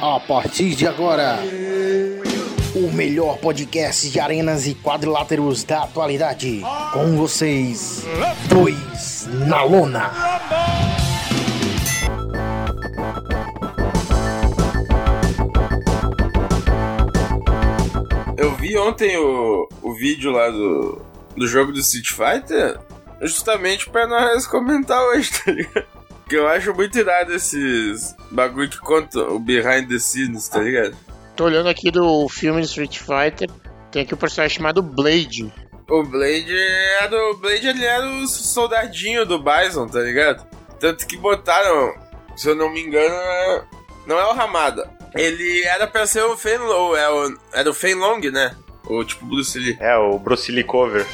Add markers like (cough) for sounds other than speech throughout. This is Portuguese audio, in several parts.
A partir de agora, o melhor podcast de arenas e quadriláteros da atualidade. Com vocês, dois na lona. Eu vi ontem o, o vídeo lá do, do jogo do Street Fighter justamente pra nós comentar hoje, (laughs) tá ligado? Que eu acho muito irado esses bagulho que conta o behind the scenes, tá ligado? Tô olhando aqui do filme Street Fighter, tem aqui um personagem chamado Blade. O Blade era o Blade ele era o soldadinho do Bison, tá ligado? Tanto que botaram, se eu não me engano, não é o Ramada. Ele era pra ser o Fenlong, é o, era o Fenlong, né? O tipo Bruce Lee. É, o Bruce Lee cover.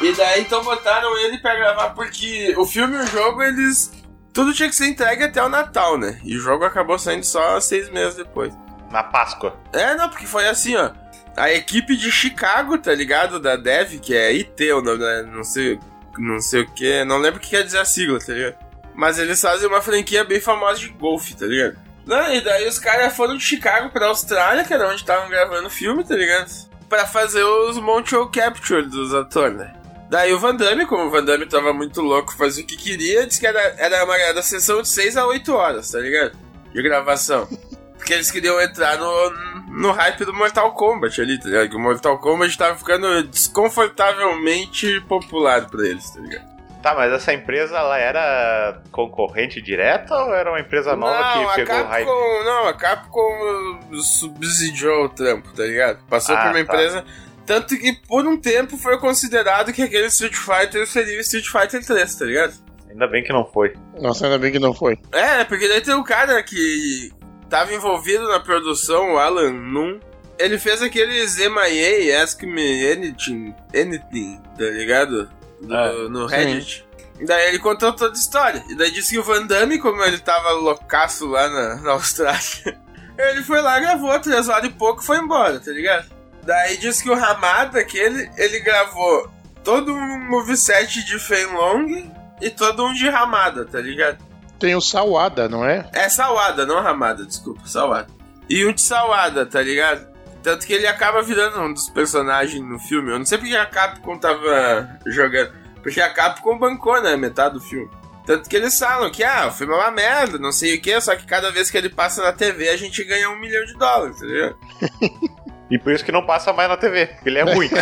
E daí então botaram ele pra gravar porque o filme e o jogo, eles. Tudo tinha que ser entregue até o Natal, né? E o jogo acabou saindo só seis meses depois. Na Páscoa. É, não, porque foi assim, ó. A equipe de Chicago, tá ligado? Da Dev, que é IT, o nome, né? não sei, não sei o que, não lembro o que quer dizer a sigla, tá ligado? Mas eles fazem uma franquia bem famosa de golfe, tá ligado? Não, e daí os caras foram de Chicago pra Austrália, que era onde estavam gravando o filme, tá ligado? Pra fazer os Montreal Capture dos atores, né? Daí o Van Damme, como o Van Damme tava muito louco, fazia o que queria, disse que era, era uma era sessão de 6 a 8 horas, tá ligado? De gravação. (laughs) Porque eles queriam entrar no, no hype do Mortal Kombat ali, tá ligado? Que o Mortal Kombat tava ficando desconfortavelmente popular pra eles, tá ligado? Tá, mas essa empresa ela era concorrente direta ou era uma empresa nova não, que pegou o hype? Capcom, Não, a Capcom subsidiou o trampo, tá ligado? Passou Ah, por uma tá. empresa. Tanto que por um tempo foi considerado que aquele Street Fighter seria o Street Fighter 3, tá ligado? Ainda bem que não foi. Nossa, ainda bem que não foi. É, porque daí tem um cara que tava envolvido na produção, o Alan Nunn. Ele fez aqueles MIA, Ask Me Anything, anything tá ligado? No, É, no sim. Reddit. Daí ele contou toda a história. E daí disse que o Van Damme, como ele tava loucaço lá na, na Austrália, (laughs) ele foi lá, gravou três horas e pouco e foi embora, tá ligado? Daí disse que o Ramada, que ele, ele gravou todo um moveset de Fenlong e todo um de Ramada, tá ligado? Tem o Sawada, não é? É Salada, não Ramada, desculpa, Salada. E um de Salada, tá ligado? Tanto que ele acaba virando um dos personagens no filme. Eu não sei porque a Capcom tava jogando. Porque a Capcom bancou, né? Metade do filme. Tanto que eles falam que, ah, o filme é uma merda, não sei o que, só que cada vez que ele passa na TV a gente ganha um milhão de dólares, tá ligado? (laughs) E por isso que não passa mais na TV, porque ele é ruim. (laughs)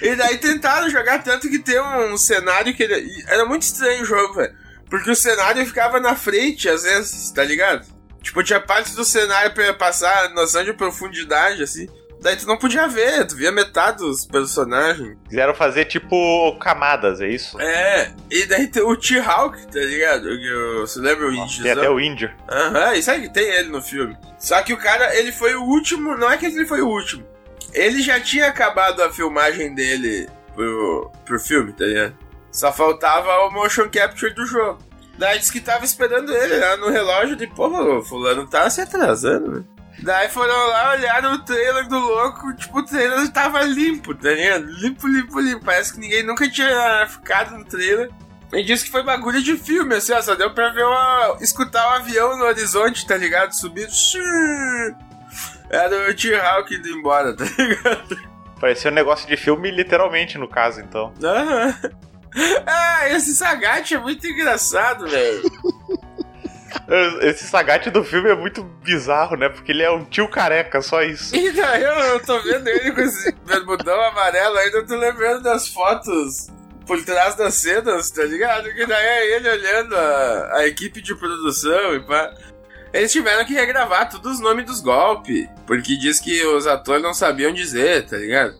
E daí tentaram jogar tanto que tem um cenário que ele... Era muito estranho o jogo, velho. Porque o cenário ficava na frente, às vezes, tá ligado? Tipo, tinha parte do cenário pra passar noção de profundidade, assim. Daí tu não podia ver, tu via metade dos personagens. Quiseram fazer tipo camadas, é isso? É, e daí tem o T-Hawk, tá ligado? Você lembra o índio? Tem até o índio. Aham, e sabe que tem ele no filme. Só que o cara, ele foi o último. Não é que ele foi o último. Ele já tinha acabado a filmagem dele pro, pro filme, tá ligado? Só faltava o motion capture do jogo. Daí disse que tava esperando ele lá no relógio de, porra, o fulano tá se atrasando, né? Daí foram lá, olharam o trailer do louco, tipo, o trailer tava limpo, tá ligado? Limpo, limpo, limpo. Parece que ninguém nunca tinha ficado no trailer. E disse que foi bagulho de filme, assim, ó, só deu pra ver uma, escutar o avião no horizonte, tá ligado? Subindo. Era o T-Hawk indo embora, tá ligado? Parecia um negócio de filme, literalmente, no caso, então. Aham. Ah, esse Sagat é muito engraçado, velho. (laughs) Esse Sagat do filme é muito bizarro, né? Porque ele é um tio careca, só isso. (laughs) E daí eu, eu tô vendo ele com esse bermudão amarelo, ainda tô lembrando das fotos por trás das cenas, tá ligado? Que daí é ele olhando a, a equipe de produção e pá. Eles tiveram que regravar todos os nomes dos golpes, porque diz que os atores não sabiam dizer, tá ligado?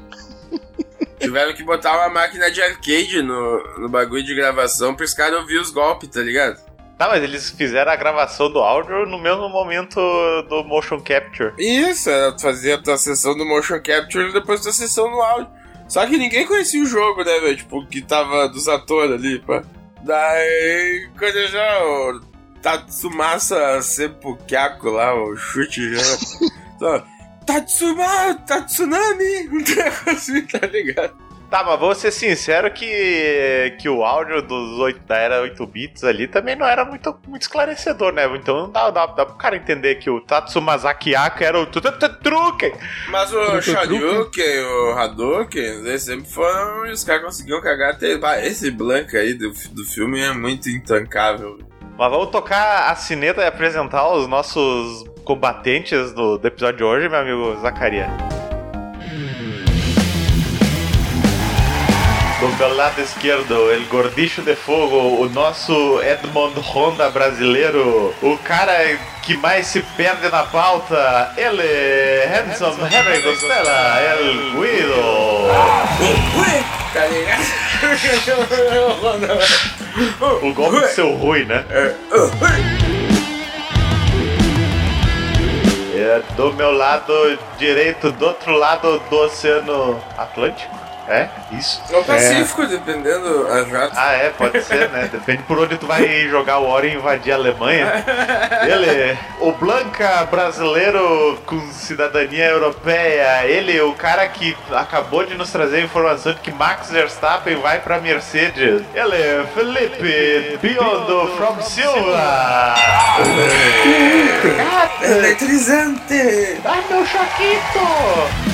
(laughs) tiveram que botar uma máquina de arcade no, no bagulho de gravação pros caras ouvir os golpes, tá ligado? Tá, mas eles fizeram a gravação do áudio no mesmo momento do motion capture. Isso, ela fazia a tua sessão do motion capture e depois tua sessão no áudio. Só que ninguém conhecia o jogo, né, velho? Tipo, que tava dos atores ali, pá. Daí, quando já. O Tatsumasa Seppukyako lá, o chute já. (laughs) Tatsuma, Tatsunami! (laughs) Um negócio assim, tá ligado? Tá, mas vou ser sincero que, que o áudio dos 8, da era 8 bits ali também não era muito, muito esclarecedor, né? Então não dá, dá, dá pro cara entender que o Tatsumazaki Aka era o truque. Mas o Shoryuken, o Hadouken, eles sempre foram. e Os caras conseguiam cagar até. Esse Blanca aí do, do filme é muito intancável. Mas vamos tocar a sineta e apresentar os nossos combatentes do, do episódio de hoje, meu amigo Zacaria. Do meu lado esquerdo, el gordicho de fogo, o nosso Edmond Honda brasileiro, o cara que mais se perde na pauta, ele, Handsome Henry Costela, el Guido. Ui, ligado? O golpe do seu Rui, né? É. É do meu lado direito, do outro lado do Oceano Atlântico. É? Isso. No Pacífico, dependendo a jato. Ah, é, pode ser, né? (laughs) Depende por onde tu vai jogar o Ori e invadir a Alemanha. Ele, o Blanca brasileiro com cidadania europeia. Ele, o cara que acabou de nos trazer a informação de que Max Verstappen vai pra Mercedes. Ele, Felipe Biondo from Silva. Eletrizante! Ai, meu choquito!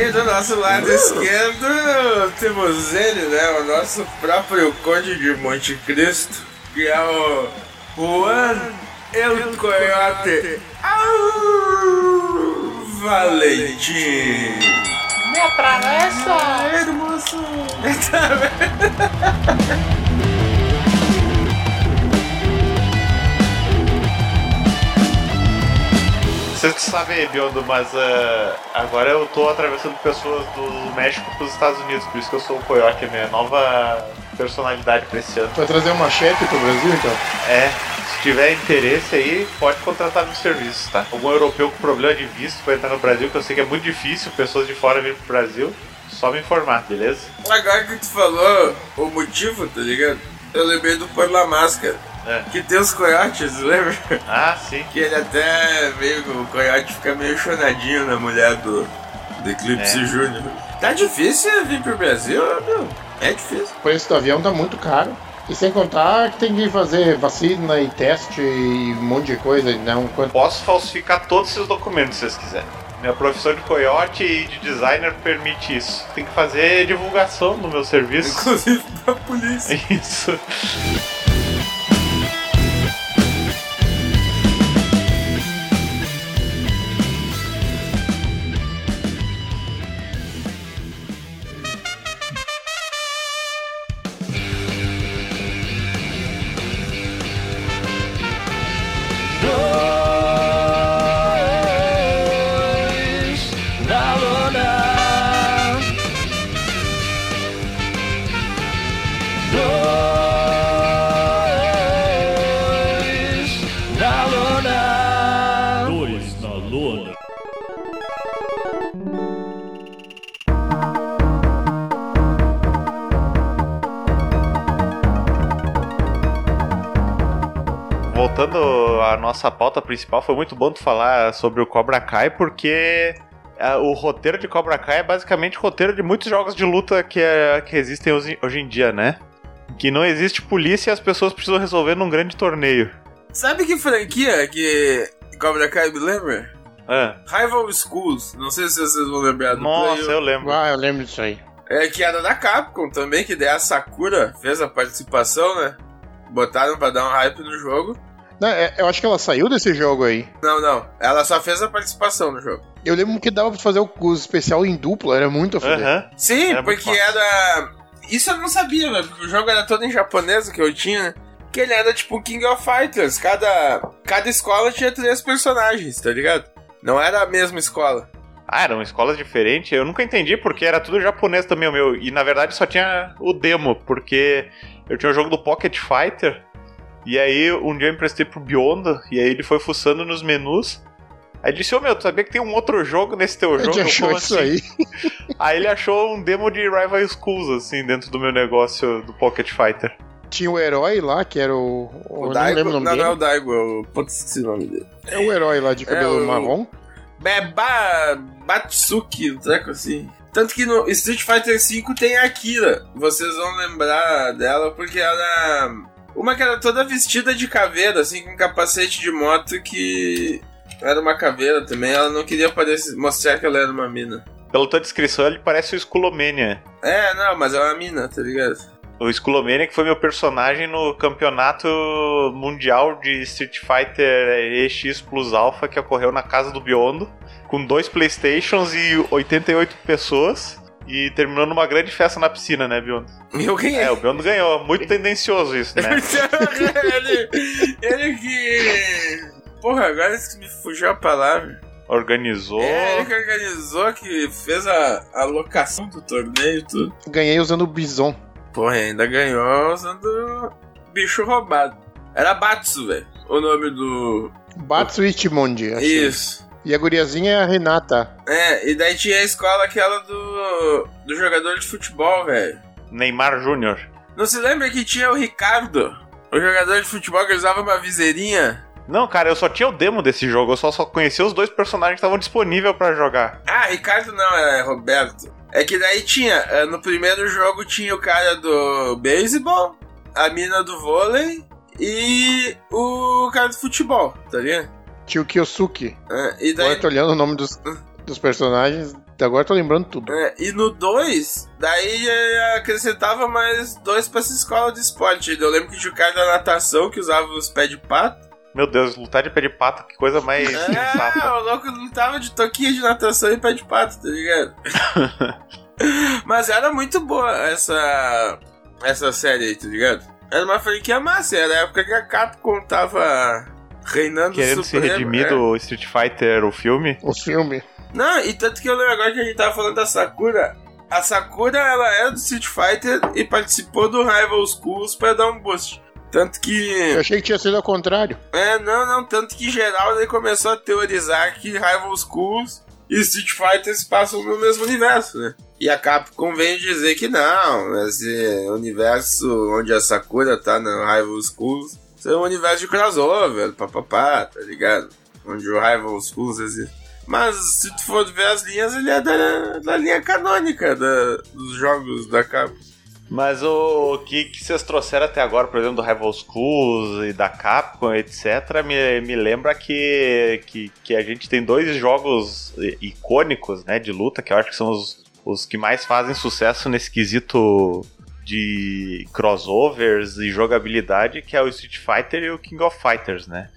E do nosso lado esquerdo temos ele, né? O nosso próprio Conde de Monte Cristo, que é o Juan El Coyote Au, Valentim. Me atravessa! Hermoso! Vocês que sabem, Biondo, mas eh, agora eu tô atravessando pessoas do México pros Estados Unidos, por isso que eu sou o Coyote, a minha nova personalidade pra esse ano. Vai trazer uma chefe pro Brasil, então? É, se tiver interesse aí, pode contratar meus serviços, tá? Algum europeu com problema de visto pra entrar no Brasil, que eu sei que é muito difícil pessoas de fora virem pro Brasil, só me informar, beleza? Agora que tu falou o motivo, tá ligado? Eu lembrei do Pôr La Máscara. É. Que tem os coiotes, lembra? Ah, sim. Que ele até meio. O coiote fica meio chonadinho na mulher do, do Eclipse É. Júnior. Tá difícil vir pro Brasil, meu. É difícil. O preço do avião tá muito caro. E sem contar que tem que fazer vacina e teste e um monte de coisa. Não, quanto... Posso falsificar todos esses documentos se vocês quiserem. Minha profissão de coiote e de designer permite isso. Tem que fazer divulgação no meu serviço. Inclusive da polícia. (laughs) Isso. Nossa pauta principal, foi muito bom tu falar sobre o Cobra Kai, porque ah, o roteiro de Cobra Kai é basicamente o roteiro de muitos jogos de luta que, eh, que existem hoje, hoje em dia, né? Que não existe polícia e as pessoas precisam resolver num grande torneio. Sabe que franquia que Cobra Kai me lembra? Ah, Rival Schools. Não sei se vocês vão lembrar do nossa, Play. eu lembro. Ah, eu lembro disso aí. É que era da Capcom também, que daí a Sakura fez a participação, né? Botaram pra dar um hype no jogo. Não, é- eu acho que ela saiu desse jogo aí. Não, não. Ela só fez a participação no jogo. Eu lembro que dava pra fazer o, o especial em dupla, era muito a foder. Aham. Sim, Era porque era. Isso eu não sabia, né? Porque o jogo era todo em japonês que eu tinha, né? Que ele era tipo King of Fighters. Cada, cada escola tinha três personagens, tá ligado? Não era a mesma escola. Ah, eram escolas diferentes. Eu nunca entendi porque era tudo japonês também o meu. E na verdade só tinha o demo, porque eu tinha o jogo do Pocket Fighter. E aí um dia eu emprestei pro Bionda, e aí ele foi fuçando nos menus. Aí ele disse, ô meu, tu sabia que tem um outro jogo nesse teu jogo? Eu, achou "Como isso assim?" aí. (laughs) Aí ele achou um demo de Rival Schools, assim, dentro do meu negócio do Pocket Fighter. Tinha o herói lá, que era o. O eu não Daigo. lembro o nome não, dele. não é o Daigo, é o. Putz, esqueci o nome dele. É o herói lá de cabelo É o- marrom. É ba... Batsuki, um treco assim. Tanto que no Street Fighter V tem a Akira. Vocês vão lembrar dela porque ela. Uma que era toda vestida de caveira, assim, com capacete de moto que. Era uma caveira também. Ela não queria parecer, mostrar que ela era uma mina. Pela tua descrição, ele parece o Skullomania. É, não, mas é uma mina, tá ligado? O Skullomania que foi meu personagem no campeonato mundial de Street Fighter EX Plus Alpha que ocorreu na casa do Biondo, com dois Playstations e 88 pessoas. E terminou numa grande festa na piscina, né, Biondo? Eu ganhei. É, o Biondo ganhou. Muito tendencioso isso, né? (laughs) ele, ele que. Porra, agora isso me fugiu a palavra. Organizou. É, ele que organizou, que fez a, a locação do torneio e tudo. Ganhei usando o Bison. Porra, ainda ganhou usando bicho roubado. Era Batsu, velho. O nome do. Batsu Ichimonji. assim. Isso. E a guriazinha é a Renata. É, e daí tinha a escola aquela do. do jogador de futebol, velho. Neymar Júnior. Não se lembra que tinha o Ricardo? O jogador de futebol que usava uma viseirinha? Não, cara, eu só tinha o demo desse jogo. Eu só, só conhecia os dois personagens que estavam disponíveis pra jogar. Ah, Ricardo não, é Roberto. É que daí tinha, eh, no primeiro jogo tinha o cara do beisebol, a mina do vôlei e o cara do futebol, tá ligado? Tio Kyosuke. É, e Agora daí. eu tô olhando o nome dos, dos personagens. Agora eu tô lembrando tudo. é, e no 2, daí acrescentava mais dois pra essa escola de esporte. Eu lembro que tinha o cara da natação que usava os pés de pato. Meu Deus, lutar de pé de pato, que coisa mais É, sensata. o louco lutava de toquinha de natação e pé de pato, tá ligado? (laughs) Mas era muito boa essa, essa série aí, tá ligado? Era uma franquia massa, era a época que a Capcom tava reinando Querendo se supremo, redimir é. do Street Fighter, o filme. O filme. Não, e tanto que eu lembro agora que a gente tava falando da Sakura. A Sakura, ela era do Street Fighter e participou do Rival Schools pra dar um boost. Tanto que... Eu achei que tinha sido ao contrário. É, não, não, tanto que geral ele começou a teorizar que Rival Schools e Street Fighter se passam no mesmo universo, né? E a Capcom veio dizer que não, esse universo onde a Sakura tá no Rival Schools é um universo de crossover, papapá, tá ligado? Onde o Rival Schools existe. Mas se tu for ver as linhas, ele é da, da linha canônica da- dos jogos da Capcom. Mas o que, que vocês trouxeram até agora, por exemplo, do Rival Schools e da Capcom, etc., me, me lembra que, que, que a gente tem dois jogos icônicos né, de luta, que eu acho que são os, os que mais fazem sucesso nesse quesito de crossovers e jogabilidade, que é o Street Fighter e o King of Fighters, né?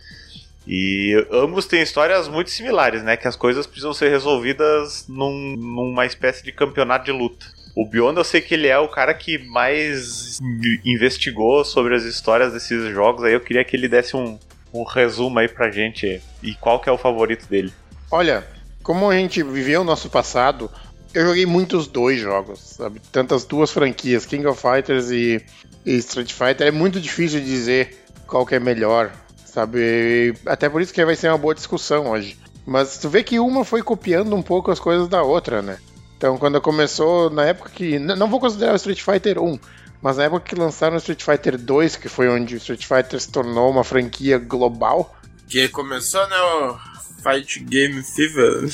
E ambos têm histórias muito similares, né? Que as coisas precisam ser resolvidas num- numa espécie de campeonato de luta. O Beyond eu sei que ele é o cara que mais investigou sobre as histórias desses jogos. Aí eu queria que ele desse um, um resumo aí pra gente. E qual que é o favorito dele? Olha, como a gente viveu o nosso passado, eu joguei muitos dois jogos, sabe? Tantas duas franquias, King of Fighters e, e Street Fighter. É muito difícil dizer qual que é melhor, sabe? Até por isso que vai ser uma boa discussão hoje. Mas tu vê que uma foi copiando um pouco as coisas da outra, né? Então, quando começou, na época que. Não vou considerar o Street Fighter 1, mas na época que lançaram o Street Fighter 2, que foi onde o Street Fighter se tornou uma franquia global, Que começou, né, o Fight Game Fever.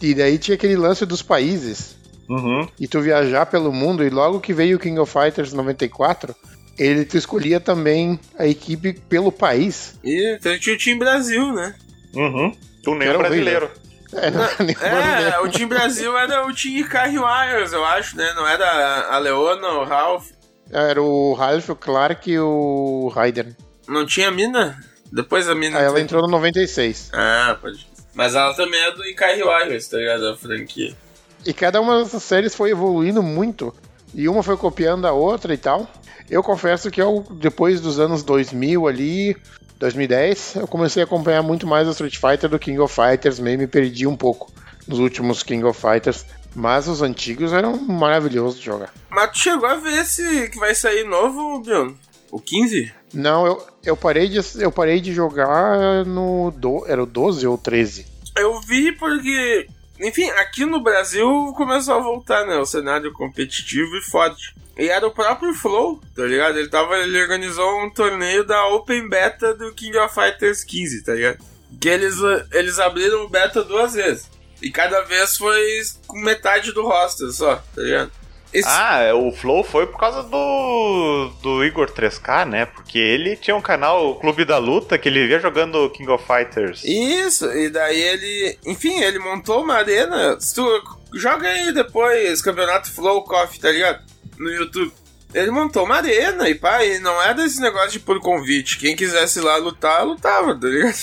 E- daí tinha aquele lance dos países. Uhum. e tu viajar pelo mundo, e logo que veio o King of Fighters 94, ele tu escolhia também a equipe pelo país. E então tinha o Team Brasil, né? Uhum. Tu nem brasileiro. É, não, (laughs) nem É, o Team Brasil era o Team Icarri Wires, eu acho, né? Não era a Leona, o Ralph. Era o Ralph, o Clark e o Raiden. Não tinha a mina? Depois a mina. Aí ela entrou no 96. Ah, pode. Mas ela também é do Icarri Wires, tá ligado? A franquia. E cada uma dessas séries foi evoluindo muito. E uma foi copiando a outra e tal. Eu confesso que eu, depois dos anos 2000 ali, 2010, eu comecei a acompanhar muito mais o Street Fighter do King of Fighters, meio me perdi um pouco nos últimos King of Fighters. Mas os antigos eram maravilhosos de jogar. Mas tu chegou a ver esse que vai sair novo, Bion? O 15? Não, eu, eu, parei, de, eu parei de jogar no. Do, era o 12 ou 13? Eu vi porque. Enfim, aqui no Brasil começou a voltar, né? O cenário competitivo e forte. E era o próprio Flow, tá ligado? Ele, tava, ele organizou um torneio da Open Beta do King of Fighters 15, tá ligado? Que eles, eles abriram o beta duas vezes. E cada vez foi com metade do roster só, tá ligado? Esse- Ah, o Flow foi por causa do, do Igor 3K, né? Porque ele tinha um canal, o Clube da Luta, que ele vivia jogando King of Fighters. Isso, e daí ele. Enfim, ele montou uma arena. Se tu joga aí depois Campeonato Flow Coffee, tá ligado? No YouTube. Ele montou uma arena e pá, e não é desse negócio de por convite. Quem quisesse ir lá lutar, lutava, tá ligado?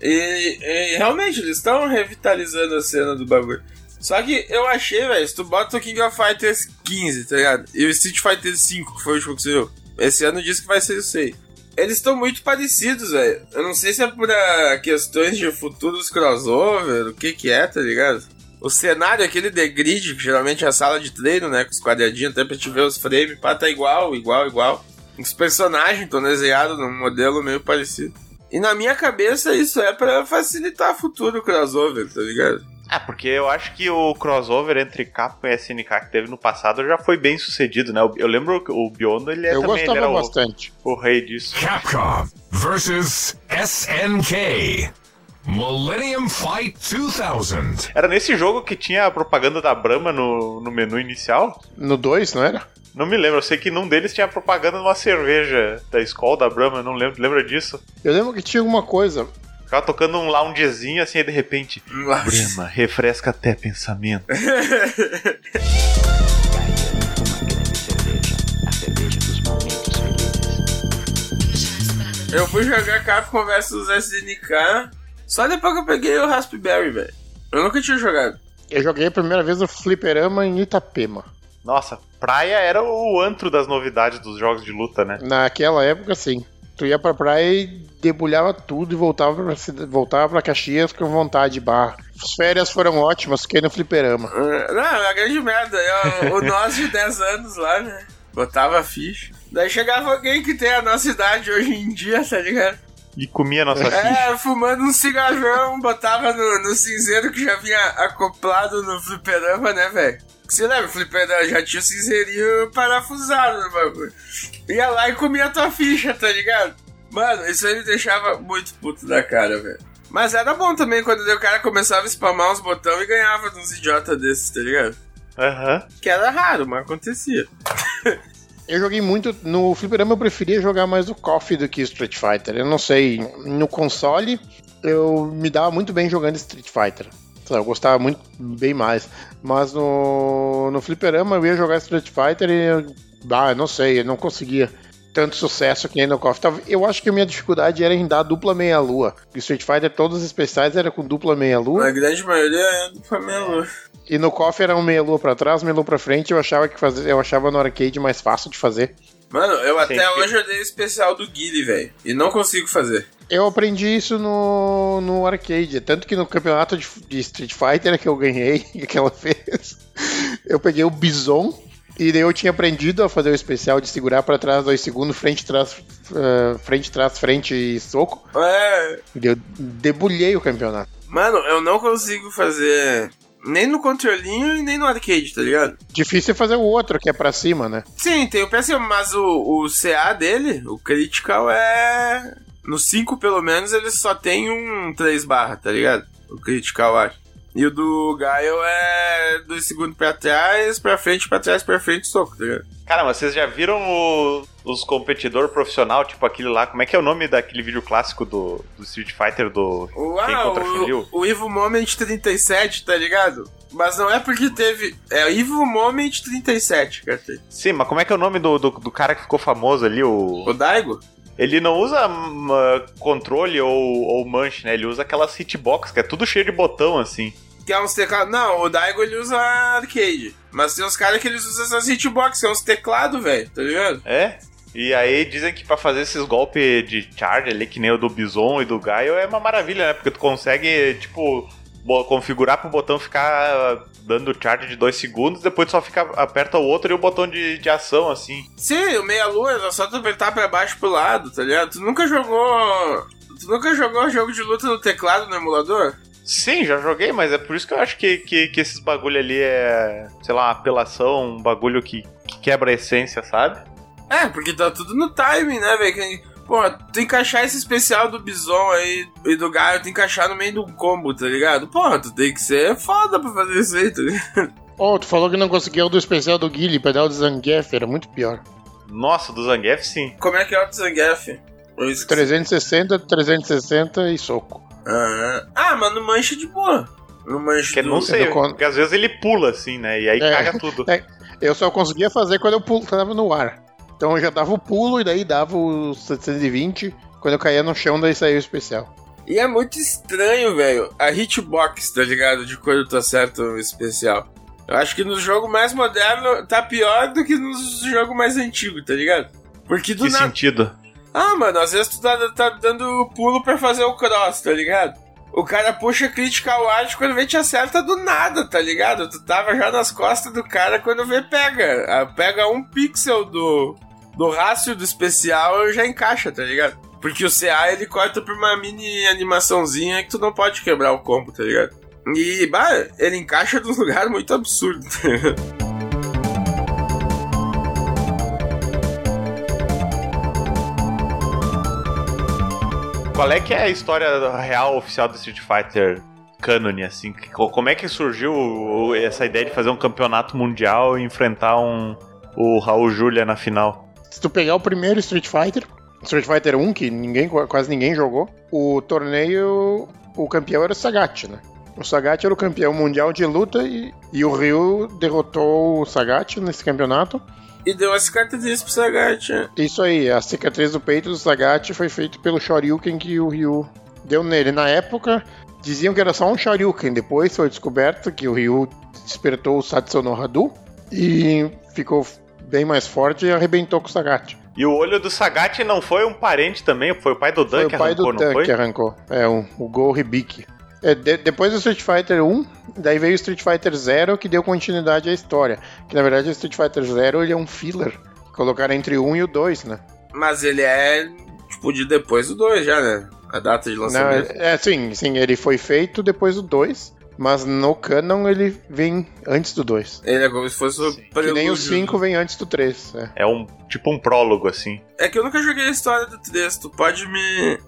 E, e realmente, eles estão revitalizando a cena do bagulho. Só que eu achei, velho, se tu bota o King of Fighters 15, tá ligado? E o Street Fighter 5, que foi o último que saiu. Esse ano diz que vai ser o 6. Eles estão muito parecidos, velho. Eu não sei se é por ah, questões de futuros crossover, o que que é, tá ligado? O cenário, aquele de grid, que geralmente é a sala de treino, né? Com os quadradinhos, até pra te ver os frames, pá, tá igual, igual, igual. Os personagens estão desenhados num modelo meio parecido. E na minha cabeça isso é pra facilitar futuro crossover, tá ligado? Ah, porque eu acho que o crossover entre Capcom e SNK que teve no passado já foi bem sucedido, né? Eu lembro que o Biondo, ele é Eu também ele era o, bastante. o rei disso. Capcom versus SNK. Millennium Fight 2000. Era nesse jogo que tinha a propaganda da Brahma no, no menu inicial? No 2, não era? Não me lembro, eu sei que num deles tinha propaganda de uma cerveja da Skol, da Brahma, não lembro, lembra disso? Eu lembro que tinha alguma coisa. Ficava tocando um loungezinho assim, e de repente, Brahma, refresca até pensamento. (laughs) Eu fui jogar Capcom vs SNK só depois que eu peguei o Raspberry, velho. Eu nunca tinha jogado. Eu joguei a primeira vez no Fliperama em Itapema. Nossa, praia era o antro das novidades dos jogos de luta, né? Naquela época, sim. Tu ia pra praia e debulhava tudo e voltava pra, voltava pra Caxias com vontade de bar. As férias foram ótimas, fiquei no Fliperama. Ah, Não, é uma grande merda. Eu, o nós de 10 anos lá, né? Botava ficha. Daí chegava alguém que tem a nossa idade hoje em dia, tá ligado? E comia nossa ficha. É, fumando um cigarrão, botava no, no cinzeiro que já vinha acoplado no fliperama, né, velho? Você lembra, o fliperama já tinha o cinzeirinho parafusado no bagulho. Ia lá e comia a tua ficha, tá ligado? Mano, isso aí me deixava muito puto da cara, velho. Mas era bom também quando o cara começava a spamar uns botões e ganhava de uns idiotas desses, tá ligado? Aham. Que era raro, mas acontecia. (laughs) Eu joguei muito. No Fliperama eu preferia jogar mais o KOF do que Street Fighter. Eu não sei. No console eu me dava muito bem jogando Street Fighter. Sei lá, Eu gostava muito bem mais. Mas no, no Fliperama eu ia jogar Street Fighter e. Ah, não sei, eu não conseguia tanto sucesso que nem no KOF. Eu acho que a minha dificuldade era em dar dupla meia-lua. Street Fighter, todos os especiais eram com dupla meia-lua. A grande maioria é do Flamengo. E no KOF era um meia-lua pra trás, meia-lua pra frente. Eu achava que fazer, eu achava no arcade mais fácil de fazer. Mano, eu até Sempre. hoje odeio o especial do Guile, velho. E não consigo fazer. Eu aprendi isso no, no arcade. Tanto que no campeonato de, de Street Fighter que eu ganhei (laughs) aquela vez, eu peguei o Bison. E daí eu tinha aprendido a fazer o especial de segurar pra trás dois segundos, frente, trás, eh, frente, trás, frente e soco. É. E eu debulhei o campeonato. Mano, eu não consigo fazer nem no controlinho e nem no arcade, tá ligado? Difícil é fazer o outro, que é pra cima, né? Sim, tem o PS, mas o, o CA dele, o Critical, é. No 5, pelo menos, ele só tem um 3 barra, tá ligado? O Critical, acho. E o do Gaio é 2 segundos pra trás, pra frente, pra trás, pra frente, soco, tá ligado? Cara, mas vocês já viram o- os competidor profissional, tipo aquele lá, como é que é o nome daquele vídeo clássico do, do Street Fighter do O, Quem contra o, o Evo Moment 37, tá ligado? Mas não é porque teve. É Evo Moment 37, cara. Sim, mas como é que é o nome do, do, do cara que ficou famoso ali, o... O Daigo? Ele não usa ah, controle ou, ou manche, né? Ele usa aquelas hitbox, que é tudo cheio de botão, assim. Que é uns teclados. Não, o Daigo ele usa arcade. Mas tem uns caras que eles usam essas hitbox, que é uns teclados, velho, tá ligado? É? E aí dizem que pra fazer esses golpes de charge ali, que nem o do Bison e do Gaio, é uma maravilha, né? Porque tu consegue, tipo, configurar pro botão ficar ah, dando charge de 2 segundos, depois tu só fica, aperta o outro e o botão de, de ação, assim. Sim, o meia-lua é só tu apertar pra baixo pro lado, tá ligado? Tu nunca jogou. Tu nunca jogou jogo de luta no teclado no emulador? Sim, já joguei, mas é por isso que eu acho que, que, que esses bagulho ali é, sei lá, uma apelação, um bagulho que, que quebra a essência, sabe? É, porque tá tudo no timing, né, velho? Que- Pô, tu encaixar esse especial do Bison aí e do Gaio, tu encaixar no meio do combo, tá ligado? Pô, tu tem que ser foda pra fazer isso aí, tá ligado? (laughs) Oh, tu falou que não conseguiu o do especial do Guile, pedal do Zangief, era muito pior. Nossa, do Zangief sim. Como é que é o do Zangief? Eu esqueci. 360, 360 e soco. Ah, ah, mas no mancha de boa. No mancha Que do... não sei, do porque às vezes ele pula assim, né? E aí É. caga tudo. É, eu só conseguia fazer quando eu pulo, tava no ar. Então eu já dava o pulo e daí dava os 720. Quando eu caía no chão, daí saía o especial. E é muito estranho, velho, a hitbox, tá ligado? De quando tu acerta um especial. Eu acho que no jogo mais moderno tá pior do que nos jogos mais antigos, tá ligado? Porque do Que nada. sentido? Ah, mano, às vezes tu tá, tá dando pulo pra fazer o cross, tá ligado? O cara puxa critical art quando vê te acerta do nada, tá ligado? Tu tava já nas costas do cara quando vê pega. Ah, Pega um pixel do, do rastro do especial e já encaixa, tá ligado? Porque o CA ele corta por uma mini animaçãozinha que tu não pode quebrar o combo, tá ligado? E, bah, ele encaixa num (laughs) lugar muito absurdo, tá ligado? Qual é que é a história real oficial do Street Fighter Canon, assim? Como é que surgiu essa ideia de fazer um campeonato mundial e enfrentar um, o Raul Julia na final? Se tu pegar o primeiro Street Fighter, Street Fighter 1, que ninguém, quase ninguém jogou, o torneio, o campeão era o Sagat, né? O Sagat era o campeão mundial de luta e, e o Ryu derrotou o Sagat nesse campeonato. E deu as cartadinhas pro Sagat, né? Isso aí, a cicatriz do peito do Sagat foi feito pelo Shoryuken que o Ryu deu nele. Na época, diziam que era só um Shoryuken, depois foi descoberto que o Ryu despertou o Satsu no Hadu e ficou bem mais forte e arrebentou com o Sagat. E o olho do Sagat não foi um parente também? Foi o pai do Dan Foi que o pai arrancou, do Dan foi? que arrancou. É, o, o Go Hibiki. É, de- depois do Street Fighter 1, daí veio o Street Fighter 0 que deu continuidade à história. Que na verdade o Street Fighter 0 ele é um filler. Colocaram entre o 1 e o 2, né? Mas ele é, tipo, de depois do 2 já, né? A data de Não, lançamento. é, é, sim, sim, ele foi feito depois do 2, mas no canon ele vem antes do 2. Ele é como se fosse o Que nem o 5 vem antes do 3. É. É um tipo um prólogo, assim. É que eu nunca joguei a história do 3, tu pode me,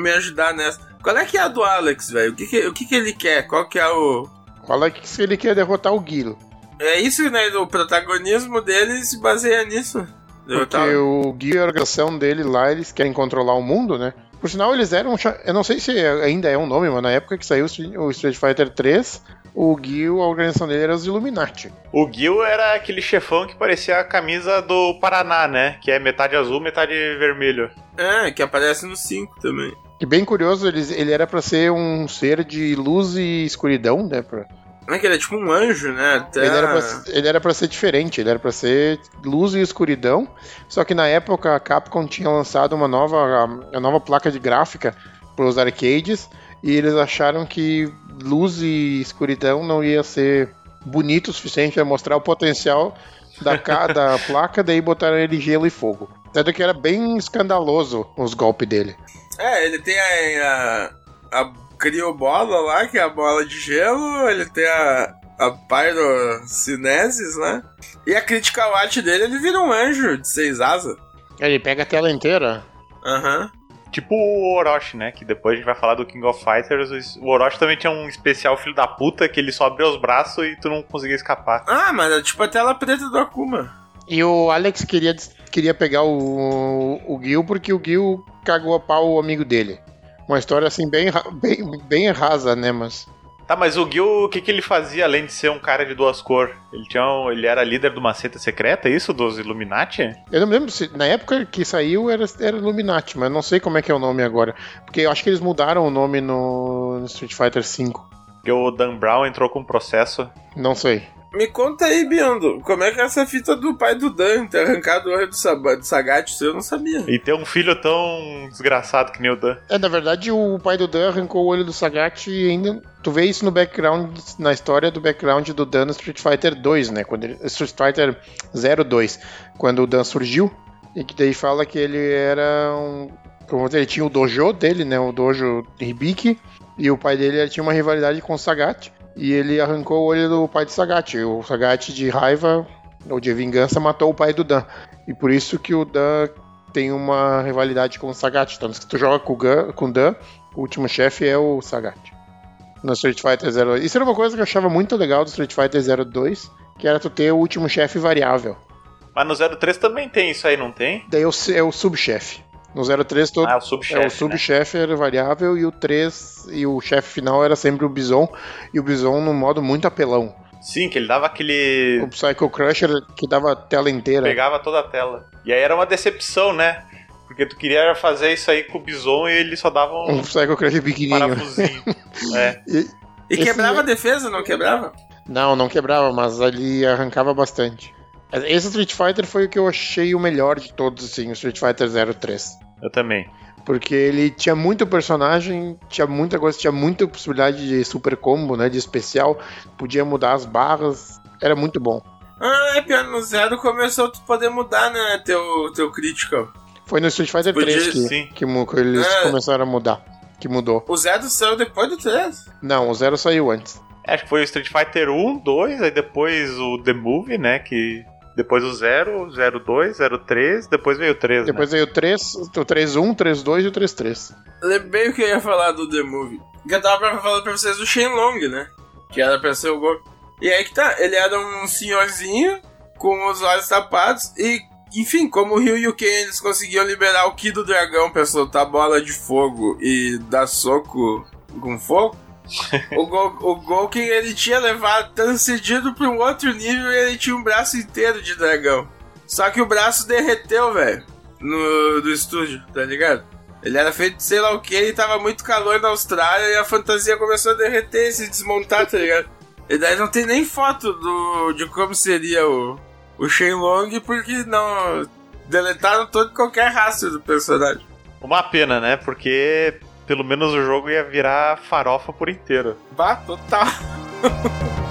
me ajudar nessa. Qual é que é a do Alex, velho? O, que, que, o que, que ele quer? Qual que é o... Fala que se ele quer derrotar o Guilo. É isso, né? O protagonismo dele se baseia nisso. Porque o Guile e a organização dele lá, eles querem controlar o mundo, né? Por sinal, eles eram. Eu não sei se ainda é um nome, mas na época que saiu o Street- Fighter 3, o Guile, a organização dele era os Illuminati. O Gil era aquele chefão que parecia a camisa do Paraná, né? Que é metade azul, metade vermelho. É, que aparece no 5 também. E bem curioso, ele, ele era pra ser um ser de luz e escuridão, né? Pra- Não é que ele é tipo um anjo, né? Até... Ele, era pra, ele era pra ser diferente, ele era pra ser luz e escuridão. Só que na época a Capcom tinha lançado uma nova, a, a nova placa de gráfica para os arcades e eles acharam que luz e escuridão não ia ser bonito o suficiente para mostrar o potencial da, (laughs) da placa, daí botaram ele gelo e fogo. Tanto que era bem escandaloso os golpes dele. É, ele tem a, a, a criobola lá, que é a bola de gelo, ele tem a, a Pyrocinesis, né? E a Critical Art dele, ele vira um anjo de seis asas. Ele pega a tela inteira. Aham. Tipo o Orochi, né? Que depois a gente vai falar do King of Fighters. O Orochi também tinha um especial filho da puta que ele só abria os braços e tu não conseguia escapar. Ah, mas é tipo a tela preta do Akuma. E o Alex queria, queria pegar o, o Gil porque o Gil cagou a pau o amigo dele. Uma história assim bem, bem, bem rasa, né? Mas Tá, mas o Gil, o que, que ele fazia além de ser um cara de duas cores? Ele, tinha um- ele era líder de uma seita secreta, é isso? Dos Illuminati? eu não me lembro se na época que saiu era, era Illuminati, mas não sei como é que é o nome agora. Porque eu acho que eles mudaram o nome no, no Street Fighter V. Porque o Dan Brown entrou com um processo. Não sei. Me conta aí, Biondo, como é que é essa fita do pai do Dan ter arrancado o olho do, Sab do Sagat? Isso eu não sabia. E ter um filho tão desgraçado que nem o Dan. É, na verdade, o pai do Dan arrancou o olho do Sagat e ainda. Tu vê isso no background, na história do background do Dan no Street Fighter 2, né? Quando ele, Street Fighter 02, quando o Dan surgiu. E que daí fala que ele era um. Como ele tinha o dojo dele, né? O dojo Hibiki. E o pai dele tinha uma rivalidade com o Sagat. E ele arrancou o olho do pai de Sagat. O Sagat, de raiva ou de vingança, matou o pai do Dan. E por isso que o Dan tem uma rivalidade com o Sagat. Tanto que tu joga com o, Gun, com o Dan, o último chefe é o Sagat. No Street Fighter 02. Isso era uma coisa que eu achava muito legal do Street Fighter 02, que era tu ter o último chefe variável. Mas no 03 também tem isso aí, não tem? Daí é o, é o subchefe. No 03 todo, Ah, o subchefe. é, o subchefe era variável e o 3 e o chefe final era sempre o Bison. E o Bison num modo muito apelão. Né? Sim, que ele dava aquele. O Psycho Crusher que dava a tela inteira. Pegava toda a tela. E aí era uma decepção, né? Porque tu queria fazer isso aí com o Bison e ele só dava Um um Psycho Crusher pequenininho. parafusinho. (laughs) é. E- E quebrava é- a defesa, não quebrava? Não, não quebrava, mas ali arrancava bastante. Esse Street Fighter foi o que eu achei o melhor de todos, assim, o Street Fighter 03. Eu também. Porque ele tinha muito personagem, tinha muita coisa, tinha muita possibilidade de super combo, né? De especial, podia mudar as barras, era muito bom. Ah, é pior, no zero começou a tu poder mudar, né, teu, teu critical. Foi no Street Fighter Podia, 3 que, sim. que, que eles É. começaram a mudar, que mudou. O zero saiu depois do 3. Não, o Zero saiu antes. Acho que foi o Street Fighter 1, 2, aí depois o The Movie, né? Que. Depois o 0, 02, 03, depois veio o 3. Depois veio o 3, o 3-1, 3-2 e o 3-3. Lembrei o que eu ia falar do The Movie. Que eu tava falando pra vocês do Shenlong, né? Que era pra ser o gol. E aí que tá, ele era um senhorzinho com os olhos tapados e, enfim, como o Ryu e o Ken eles conseguiam liberar o Ki do dragão pra soltar bola de fogo e dar soco com fogo. O, Go, o Golken ele tinha levado, transcendido pra um outro nível e ele tinha um braço inteiro de dragão. Só que o braço derreteu, velho, no do estúdio, tá ligado? Ele era feito de sei lá o que, e tava muito calor na Austrália e a fantasia começou a derreter e se desmontar, tá ligado? E daí não tem nem foto do, de como seria o, o Shenlong, porque não. Deletaram todo qualquer rastro do personagem. Uma pena, né? Porque pelo menos o jogo ia virar farofa por inteiro. Bah, total. (laughs)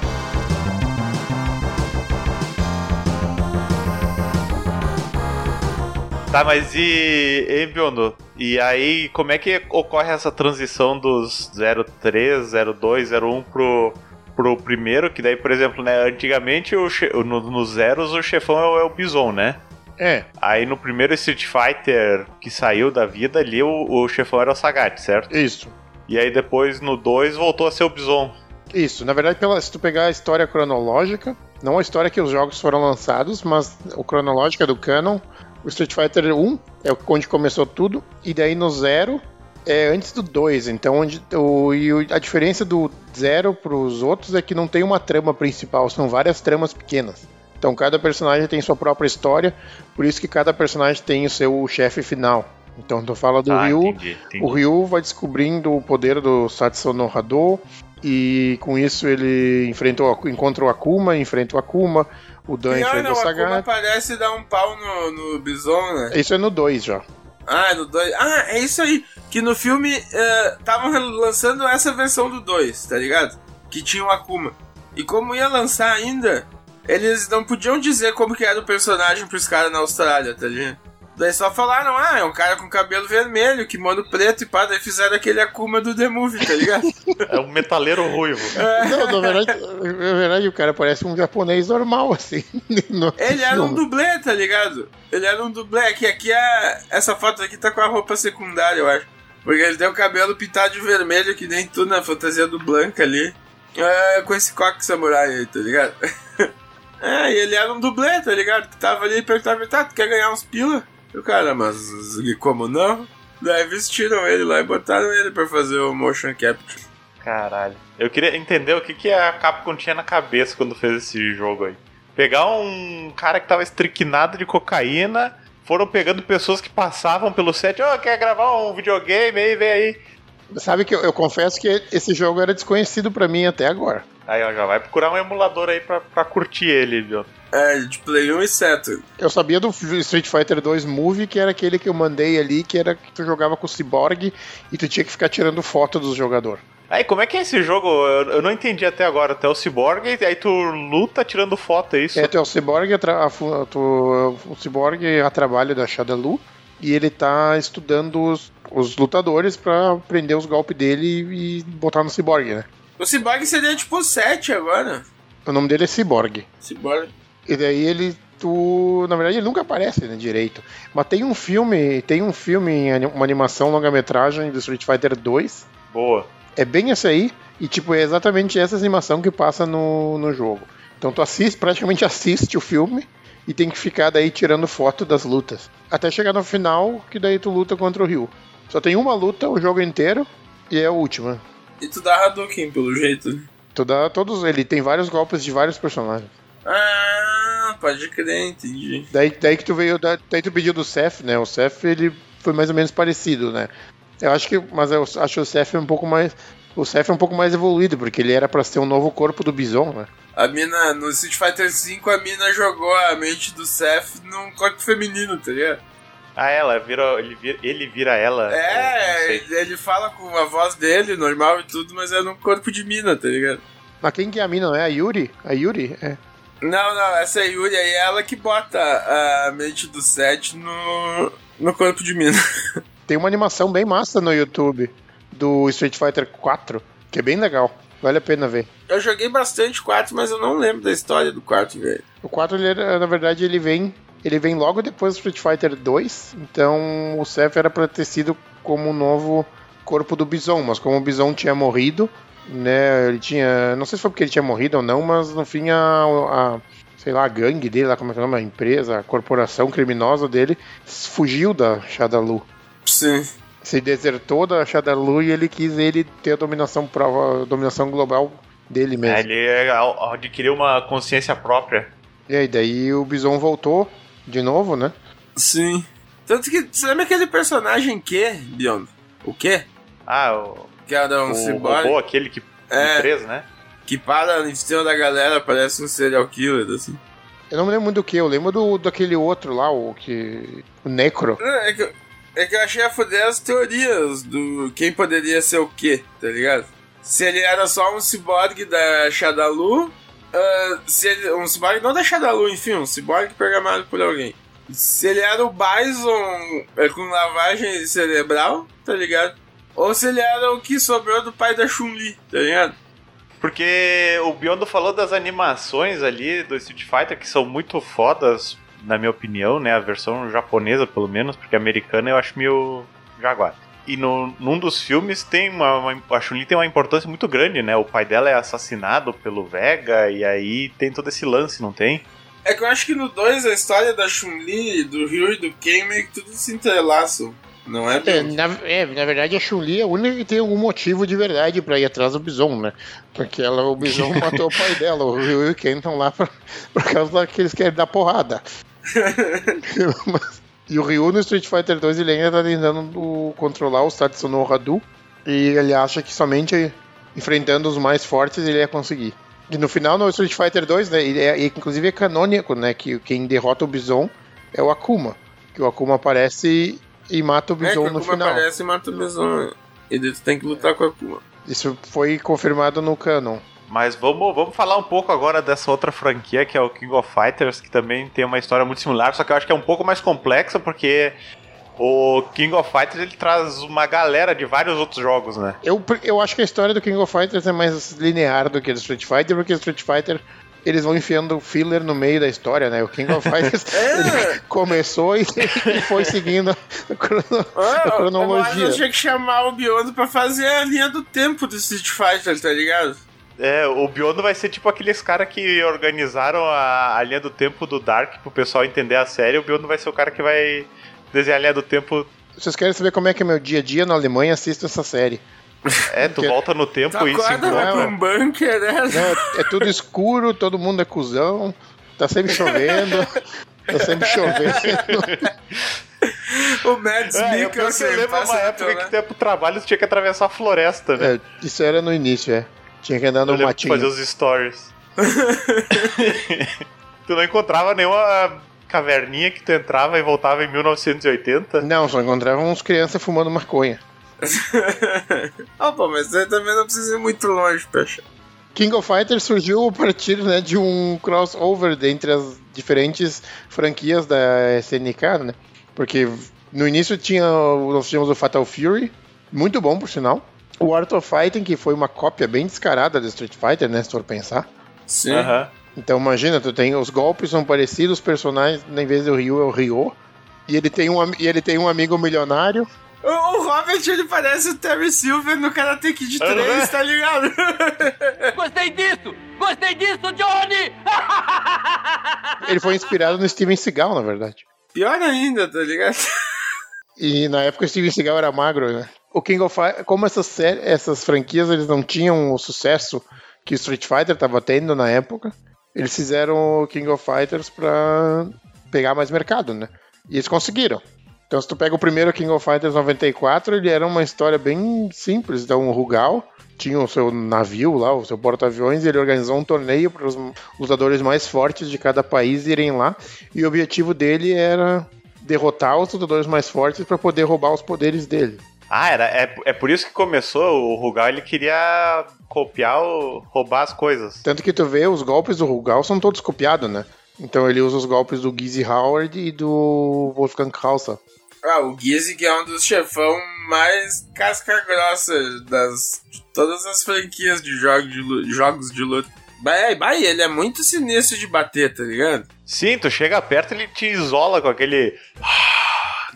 Tá, mas e, e Biondo? E aí, como é que ocorre essa transição dos 03, 02, 01 pro, pro primeiro? Que daí, por exemplo, né, antigamente o no, nos zeros o chefão é o, é o Bison, né? É, Aí no primeiro Street Fighter que saiu da vida ali, o, o chefão era o Sagat, certo? isso. E aí depois no 2 voltou a ser o Bison. Isso, na verdade, pela, se tu pegar a história cronológica, não a história que os jogos foram lançados, mas o cronológica do canon, o Street Fighter 1 é onde começou tudo, e daí no 0 é antes do 2, então onde, o, e a diferença do 0 pros outros é que não tem uma trama principal, são várias tramas pequenas. Então cada personagem tem sua própria história, por isso que cada personagem tem o seu chefe final. Então tu fala do Ah, Ryu, entendi, entendi. o Ryu vai descobrindo o poder do Satsu no Hado e com isso ele enfrenta o, encontra o Akuma, enfrenta o Akuma, o Dan Pior enfrenta não, o a Akuma Sagat. parece dar um pau no, no Bison, né? Isso é no 2 já. Ah, é no 2. Ah, é isso aí. Que no filme estavam lançando essa versão do 2, tá ligado? Que tinha o Akuma. E como ia lançar ainda, eles não podiam dizer como que era o personagem pros caras na Austrália, tá ligado? Daí só falaram, ah, é um cara com cabelo vermelho, kimono preto e pá, daí fizeram aquele Akuma do The Movie, tá ligado? (laughs) É um metaleiro ruivo. Não, na verdade, na verdade, o cara parece um japonês normal, assim. (laughs) no Ele era um dublê, tá ligado? Ele era um dublê, que aqui é. Essa foto aqui tá com a roupa secundária, eu acho. Porque ele tem o cabelo pintado de vermelho, que nem tu na fantasia do Blanca ali. É, com esse coque samurai aí, tá ligado? (laughs) é, e ele era um dublê, tá ligado? Que tava ali e perguntava, tá, tu quer ganhar uns pila? E o cara, mas como não? Daí vestiram ele lá e botaram ele pra fazer o motion capture. Caralho. Eu queria entender o que, que a Capcom tinha na cabeça quando fez esse jogo aí. Pegar um cara que tava estriquinado de cocaína, foram pegando pessoas que passavam pelo set, ô, quer gravar um videogame aí, vem aí. Sabe que eu, eu confesso que esse jogo era desconhecido pra mim até agora. Aí, ó, já vai procurar um emulador aí pra, pra curtir ele, viu? É, de Play 1 e Saturn. Eu sabia do Street Fighter 2 Movie, que era aquele que eu mandei ali, que era que tu jogava com o Cyborg e tu tinha que ficar tirando foto dos jogadores. Aí, como é que é esse jogo? Eu, eu não entendi até agora. Até o Cyborg, aí tu luta tirando foto, é isso? É, tu é o Cyborg, a a tu- o Cyborg é a trabalho da Shadaloo e ele tá estudando os, os lutadores pra aprender os golpes dele e botar no Cyborg, né? O Cyborg seria tipo 7 agora. O nome dele é Cyborg. Cyborg. E daí ele tu, na verdade, ele nunca aparece né, direito. Mas tem um filme, tem um filme, uma animação longa-metragem do Street Fighter 2. Boa. É bem essa aí, e tipo, é exatamente essa animação que passa no, no jogo. Então tu assiste, praticamente assiste o filme e tem que ficar daí tirando foto das lutas. Até chegar no final, que daí tu luta contra o Ryu. Só tem uma luta o jogo inteiro e é a última. E tu dá Hadouken, pelo jeito. Tu dá todos. Ele tem vários golpes de vários personagens. Ah, pode crer, entendi. Daí, daí que tu veio. da- Daí tu pediu do Seth, né? O Seth ele foi mais ou menos parecido, né? Eu acho que. Mas eu acho o Seth um pouco mais. O Seth é um pouco mais evoluído, porque ele era pra ser um novo corpo do Bison, né? A mina, no Street Fighter V, a mina jogou a mente do Seth num corpo feminino, tá ligado? Ah, ela vira. Ele vira, ele vira ela. É, ele, fala com a voz dele, normal e tudo, mas é num corpo de mina, tá ligado? Mas quem que é a mina, não é? A Yuri? A Yuri? É. Não, não, essa é a Yuri aí é ela que bota a mente do Seth no, no corpo de mina. (laughs) Tem uma animação bem massa no YouTube do Street Fighter 4, que é bem legal. Vale a pena ver. Eu joguei bastante 4, mas eu não lembro da história do quarto, velho. O 4, ele era- na verdade, ele vem. Ele vem logo depois do Street Fighter 2. Então o Seth era pra ter sido como o novo corpo do Bison, mas como o Bison tinha morrido, né? Ele tinha. Não sei se foi porque ele tinha morrido ou não, mas no fim a. a- sei lá, a gangue dele, lá como é que é o nome? A empresa, a corporação criminosa dele, fugiu da Shadalu. Sim. Se desertou da Shadalu e ele quis ele ter a dominação prova, a dominação global dele mesmo. É, ele é, ao- adquiriu uma consciência própria. E aí, daí o Bison voltou de novo, né? Sim. Tanto que, você lembra aquele personagem que, Beyond? O quê? Ah, o, Que era um o ciborgue robô, aquele que É. preso, né? que para em cima da galera, parece um serial killer, assim. Eu não me lembro muito do que, eu lembro do, daquele outro lá, o que. O Necro. Não, É que, eu- é que eu achei a foder as teorias do quem poderia ser o quê, tá ligado? Se ele era só um ciborgue da Shadalu, ah, se ele, um ciborgue não da Shadalu, enfim, um ciborgue programado por alguém. Se ele era o Bison é, com lavagem cerebral, tá ligado? Ou se ele era o que sobrou do pai da Chun-Li, tá ligado? Porque o Biondo falou das animações ali do Street Fighter que são muito fodas, na minha opinião, né? A versão japonesa, pelo menos, porque a americana eu acho meio jaguar. E no, num dos filmes tem uma, uma. A Chun-Li tem uma importância muito grande, né? O pai dela é assassinado pelo Vega, e aí tem todo esse lance, não tem? É que eu acho que no 2 a história da Chun-Li, do Ryu e do Ken meio que tudo se entrelaçam. Não é, É, na, é, na verdade a Chun-Li é a única que tem algum motivo de verdade pra ir atrás do Bison, né? Porque ela, o Bison (laughs) matou o pai dela, o Ryu e o Ken estão lá por, por causa que eles querem dar porrada. (laughs) Mas- e o Ryu no Street Fighter 2 ele ainda tá tentando o- controlar o Tatsuno Hadu e ele acha que somente enfrentando os mais fortes ele ia conseguir. E no final no Street Fighter 2, né, ele é, inclusive é canônico, né, que quem derrota o Bison é o Akuma, que o Akuma aparece e mata o É, Bison o no Akuma final. aparece e mata o Bison. E tu tem que lutar com o Akuma. Isso foi confirmado no canon. Mas vamos, vamos falar um pouco agora dessa outra franquia que é o King of Fighters, que também tem uma história muito similar, só que eu acho que é um pouco mais complexa porque o King of Fighters ele traz uma galera de vários outros jogos, né? Eu, eu acho que a história do King of Fighters é mais linear do que a do Street Fighter, porque o Street Fighter eles vão enfiando filler no meio da história, né? O King of Fighters (laughs) (laughs) ele começou e, e foi seguindo a, crono- a Mas cronologia. eu tinha que chamar o Biondo pra fazer a linha do tempo do Street Fighter, tá ligado? É, o Biondo vai ser tipo aqueles caras que organizaram a, a linha do tempo do Dark pro pessoal entender a série. O Biondo vai ser o cara que vai desenhar a linha do tempo. Se vocês querem saber como é que é meu dia a dia na Alemanha, assistam essa série. É, tu Que- volta no tempo Tu e se vai encontra. pra um bunker, né? Não, é, é tudo escuro, todo mundo é cuzão, tá sempre chovendo, tá sempre chovendo. (laughs) O Mads É, eu, Mikkelsen eu lembro uma época que lado. tu ia pro trabalho tu tinha que atravessar a floresta, né? É, isso era no início, é. Tinha que andar eu no de matinho. fazer os stories. (laughs) tu não encontrava nenhuma caverninha que tu entrava e voltava em 1980? Não, só encontravam uns crianças fumando maconha. (laughs) Ah, pô, mas você também não precisa ir muito longe, Pecha. King of Fighters surgiu a partir né, de um crossover entre as diferentes franquias da SNK, né? Porque no início tinha nós tínhamos o Fatal Fury, muito bom por sinal. O Art of Fighting, que foi uma cópia bem descarada do Street Fighter, né? Se for pensar. Sim. Então imagina, tu tem os golpes são parecidos, os personagens, em vez do Ryu é o Ryo. E ele tem um, e ele tem um amigo milionário. O, o Robert, ele parece o Terry Silver no Karate Kid 3, Aham. tá ligado? (laughs) Gostei disso! Gostei disso, Johnny! Ele foi inspirado no Steven Seagal, na verdade. Pior ainda, tá ligado? E na época o Steven Seagal era magro, né? O King of Fighters, como essas, sé- essas franquias eles não tinham o sucesso que o Street Fighter estava tendo na época, eles fizeram o King of Fighters pra pegar mais mercado, né? E eles conseguiram. Então se tu pega o primeiro King of Fighters 94, ele era uma história bem simples. Então o Rugal tinha o seu navio lá, o seu porta-aviões, e ele organizou um torneio para os lutadores mais fortes de cada país irem lá. E o objetivo dele era derrotar os lutadores mais fortes para poder roubar os poderes dele. Ah, era, é, é por isso que começou. O Rugal ele queria copiar, o, roubar as coisas. Tanto que tu vê, os golpes do Rugal são todos copiados, né? Então ele usa os golpes do Gizzy Howard e do Wolfgang Krauser. Ah, o Gizzy que é um dos chefão mais casca grossa das, de todas as franquias de, jogo de jogos de luta. Bah, bah, ele é muito sinistro de bater, tá ligado? Sim, tu chega perto ele te isola com aquele.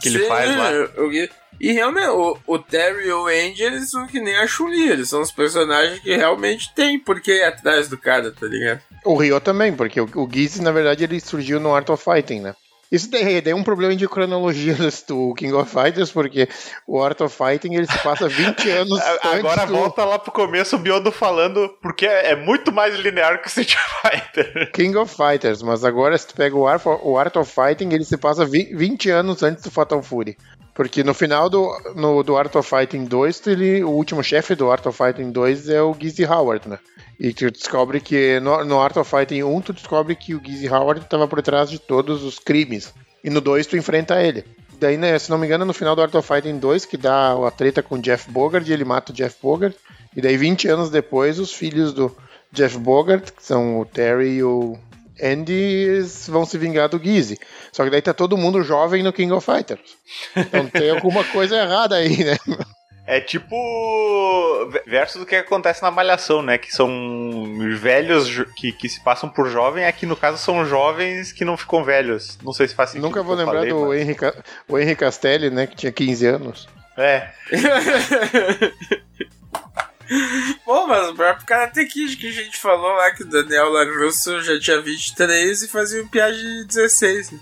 que ele Sim, faz lá. o Gui- E realmente, o, o Terry e o Andy, eles são que nem a Chun-Li, eles são os personagens que realmente tem porquê atrás do cara, tá ligado? O Ryo também, porque o, o Gizzy, na verdade, ele surgiu no Art of Fighting, né? Isso daí, daí é um problema de cronologia (laughs) do King of Fighters, porque o Art of Fighting ele se passa 20 (laughs) anos Agora do volta lá pro começo o Biondo falando, porque é, é muito mais linear que o Street (laughs) Fighter. King of Fighters, mas agora se tu pega o Art, o Art of Fighting, ele se passa vi- 20 anos antes do Fatal Fury. Porque no final do, no, do Art of Fighting 2, ele, o último chefe do Art of Fighting 2 é o Gizzy Howard, né? E tu descobre que no, no Art of Fighting 1, tu descobre que o Gizzy Howard estava por trás de todos os crimes. E no 2 tu enfrenta ele. Daí, né, se não me engano, no final do Art of Fighting 2, que dá a treta com o Jeff Bogart, ele mata o Jeff Bogart. E daí, 20 anos depois, os filhos do Jeff Bogart, que são o Terry e o Andy, vão se vingar do Gizzy. Só que daí tá todo mundo jovem no King of Fighters. Então tem alguma coisa errada aí, né? É tipo. versus do que acontece na Malhação, né? Que são velhos que, que se passam por jovem, aqui no caso são jovens que não ficam velhos. Não sei se faz sentido. Nunca vou lembrar falei, do mas- Henry, o Henry Castelli, né? Que tinha 15 anos. É. (laughs) Pô, mas o próprio Karate Kid que a gente falou lá que o Daniel LaRusso já tinha 23 e fazia um piá de 16. né?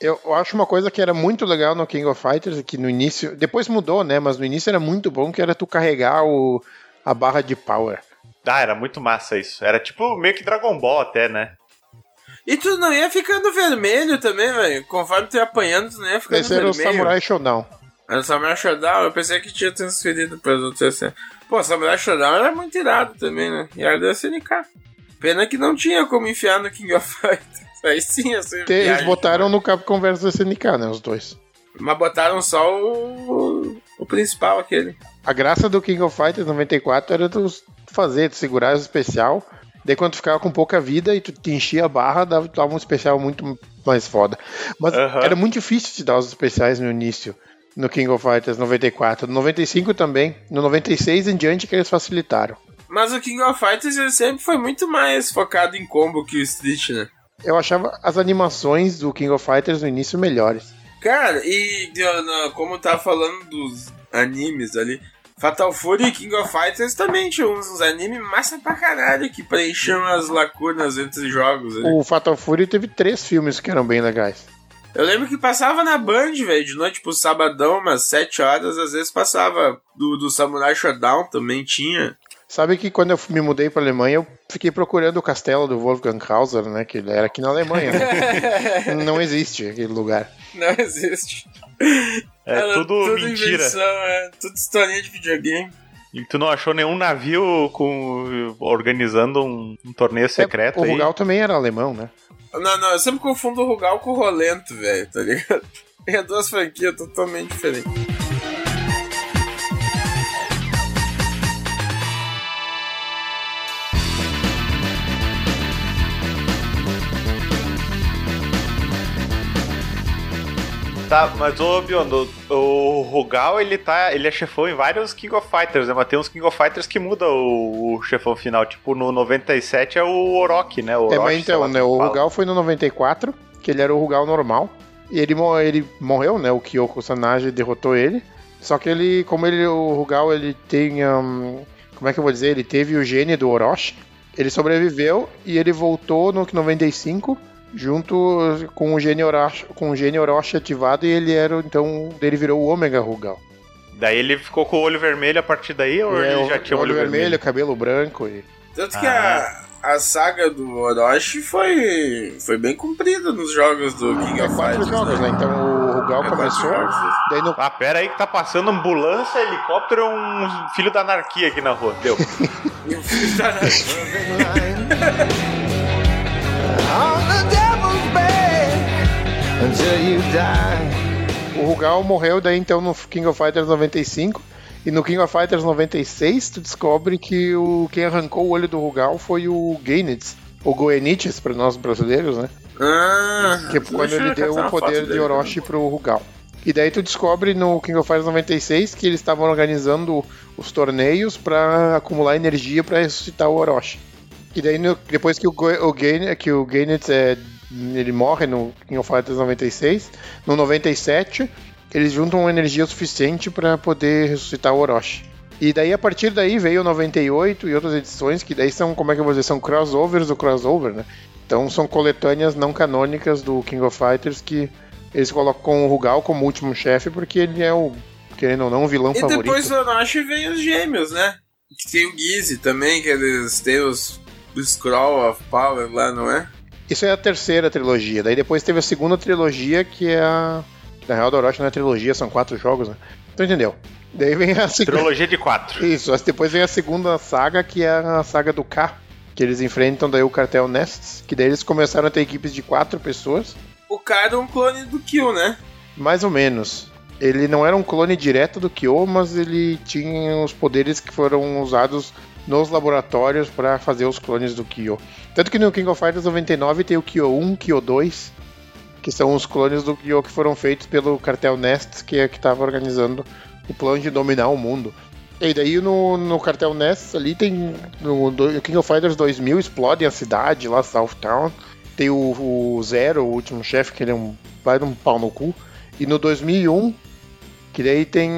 Eu eu acho uma coisa que era muito legal no King of Fighters, que no início, depois mudou, né? Mas no início era muito bom, que era tu carregar o, a barra de power. Ah, era muito massa isso. Era tipo meio que Dragon Ball até, né? E tu não ia ficando vermelho também, velho. Conforme tu ia apanhando, tu não ia ficando Esse era o vermelho. Samurai Showdown. O Samurai Showdown, eu pensei que tinha transferido para os outros assim. Pô, Samurai Showdown era muito irado também, né? E era da SNK. Pena que não tinha como enfiar no King of Fighters. Aí sim, Te- Eles viagem. botaram no Capcom vs SNK, né? Os dois. Mas botaram só o, o principal, aquele. A graça do King of Fighters 94 era tu fazer, tu segurar o especial. Daí quando tu ficava com pouca vida e tu te enchia a barra, dava, dava um especial muito mais foda. Mas Aham. era muito difícil te dar os especiais no início, no King of Fighters 94. No 95 também. No 96 em diante que eles facilitaram. Mas o King of Fighters sempre foi muito mais focado em combo que o Street, né? Eu achava as animações do King of Fighters no início melhores. Cara, e como tá falando dos animes ali, Fatal Fury e King of Fighters também tinham uns, uns animes massa pra caralho que preenchiam as lacunas entre jogos ali. O Fatal Fury teve três filmes que eram bem legais. Eu lembro que passava na Band, velho, de noite pro sabadão, umas 7 horas, às vezes passava do, do Samurai Shodown também tinha. Sabe que quando eu me mudei pra Alemanha, eu fiquei procurando o castelo do Wolfgang Krauser, né? Que ele era aqui na Alemanha. né? (laughs) Não existe aquele lugar. Não existe. É Era tudo, mentira. invenção, é, tudo historinha de videogame. E tu não achou nenhum navio com organizando um, um torneio secreto o aí? Rugal também era alemão, né? Não, não, eu sempre confundo o Rugal com o Rolento, velho, tá ligado? (laughs) É duas franquias totalmente diferentes. Tá, mas ô Biondo, o Rugal ele tá. Ele é chefão em vários King of Fighters, né? Mas tem uns King of Fighters que muda o, o chefão final. Tipo, no 97 é o Orochi, né? O É, Orochi, mas sei então, lá né, o fala. Rugal foi no 94, que ele era o Rugal normal. E ele, ele morreu, né? O Kyoko Sanage derrotou ele. Só que ele, como ele, o Rugal, ele tem. hum, como é que eu vou dizer? Ele teve o gene do Orochi. Ele sobreviveu e ele voltou no 95 junto com o gene Orochi, com o gene Orochi ativado e ele era então ele virou o Ômega Rugal. Daí ele ficou com o olho vermelho a partir daí, ou É, ele o- já tinha olho olho vermelho, vermelho? cabelo branco e Tanto que Ah. a, a saga do Orochi foi, foi bem cumprida nos jogos do King é of Fighters. jogos, né? Então o Rugal É, começou, jogos. daí no Ah, pera aí que tá passando ambulância, helicóptero e um filho da anarquia aqui na rua. Deu. (laughs) Filho da- (laughs) O Rugal morreu daí então no King of Fighters 95 e no King of Fighters 96 tu descobre que o quem arrancou o olho do Rugal foi o Gainitz, ou Goenitz para nós brasileiros, né? Ah, Que é quando ele deu o poder de Orochi pro Rugal. E daí tu descobre no King of Fighters 96 que eles estavam organizando os torneios para acumular energia para ressuscitar o Orochi. E daí no- depois que o, o, que o é, ele morre no King of Fighters 96, no 97 eles juntam energia suficiente para poder ressuscitar o Orochi. E daí a partir daí veio o 98 e outras edições que daí são, como é que eu vou dizer, são crossovers do crossover, né? Então são coletâneas não canônicas do King of Fighters que eles colocam o Rugal como último chefe porque ele é o, querendo ou não, o vilão E favorito. depois do Orochi vem os gêmeos, né? Que tem o Gizzy também, que eles têm os Scroll of Power lá, não é? Isso é a terceira trilogia. Daí depois teve a segunda trilogia que é a. Na real, do Orochi não é trilogia, são quatro jogos, né? Tu entendeu? Daí vem a segunda. Trilogia de quatro. Isso, mas depois vem a segunda saga, que é a saga do K. Que eles enfrentam daí o cartel Nests. Que daí eles começaram a ter equipes de quatro pessoas. O cara é um clone do Kill, né? Mais ou menos. Ele não era um clone direto do Kyo, mas ele tinha os poderes que foram usados nos laboratórios para fazer os clones do Kyo. Tanto que no King of Fighters 99 tem o Kyo 1, Kyo 2, que são os clones do Kyo que foram feitos pelo cartel Nest, que é que estava organizando o plano de dominar o mundo. E daí no, no cartel Nest ali tem. No, do- King of Fighters 2000 explodem a cidade lá, Southtown. Tem o, o Zero, o último chefe, que ele é um. vai um pau no cu. E no 2001, que daí tem.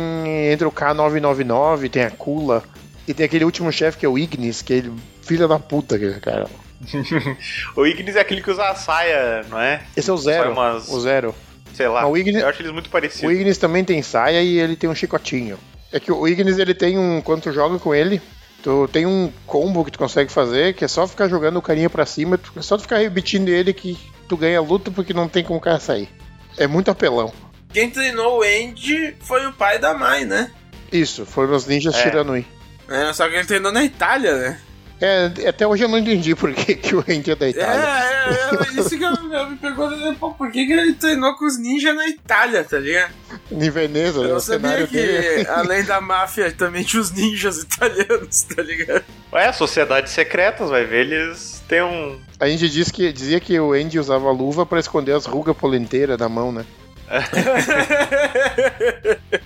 Entra o K999, tem a Kula. E tem aquele último chefe que é o Ignis, que é ele. Filha da puta, aquele cara. (laughs) O Ignis é aquele que usa a saia, não é? Esse é o Zero. Umas- O Zero. Sei lá. O Ignis- Eu acho eles muito O parecidos. Ignis também tem saia e ele tem um chicotinho. É que o Ignis ele tem um. Quando tu joga com ele, tu tem um combo que tu consegue fazer, que é só ficar jogando o carinha pra cima, tu- é só tu ficar repetindo ele que tu ganha luta porque não tem como o cara sair. É muito apelão. Quem treinou o Andy foi o pai da Mai, né? Isso, foram os ninjas É. Shiranui. É, só que ele treinou na Itália, né? É, até hoje eu não entendi por que, que o Andy é da É, Itália. é, é, isso que eu, eu me pergunto, pô, por que, que ele treinou com os ninjas na Itália, tá ligado? Em Veneza, né, Eu o sabia cenário que, dele. além da máfia, também tinha os ninjas italianos, tá ligado? É, sociedades secretas, vai ver, eles têm um. A gente diz que, dizia que o Andy usava luva pra esconder as rugas polenteiras da mão, né? (laughs)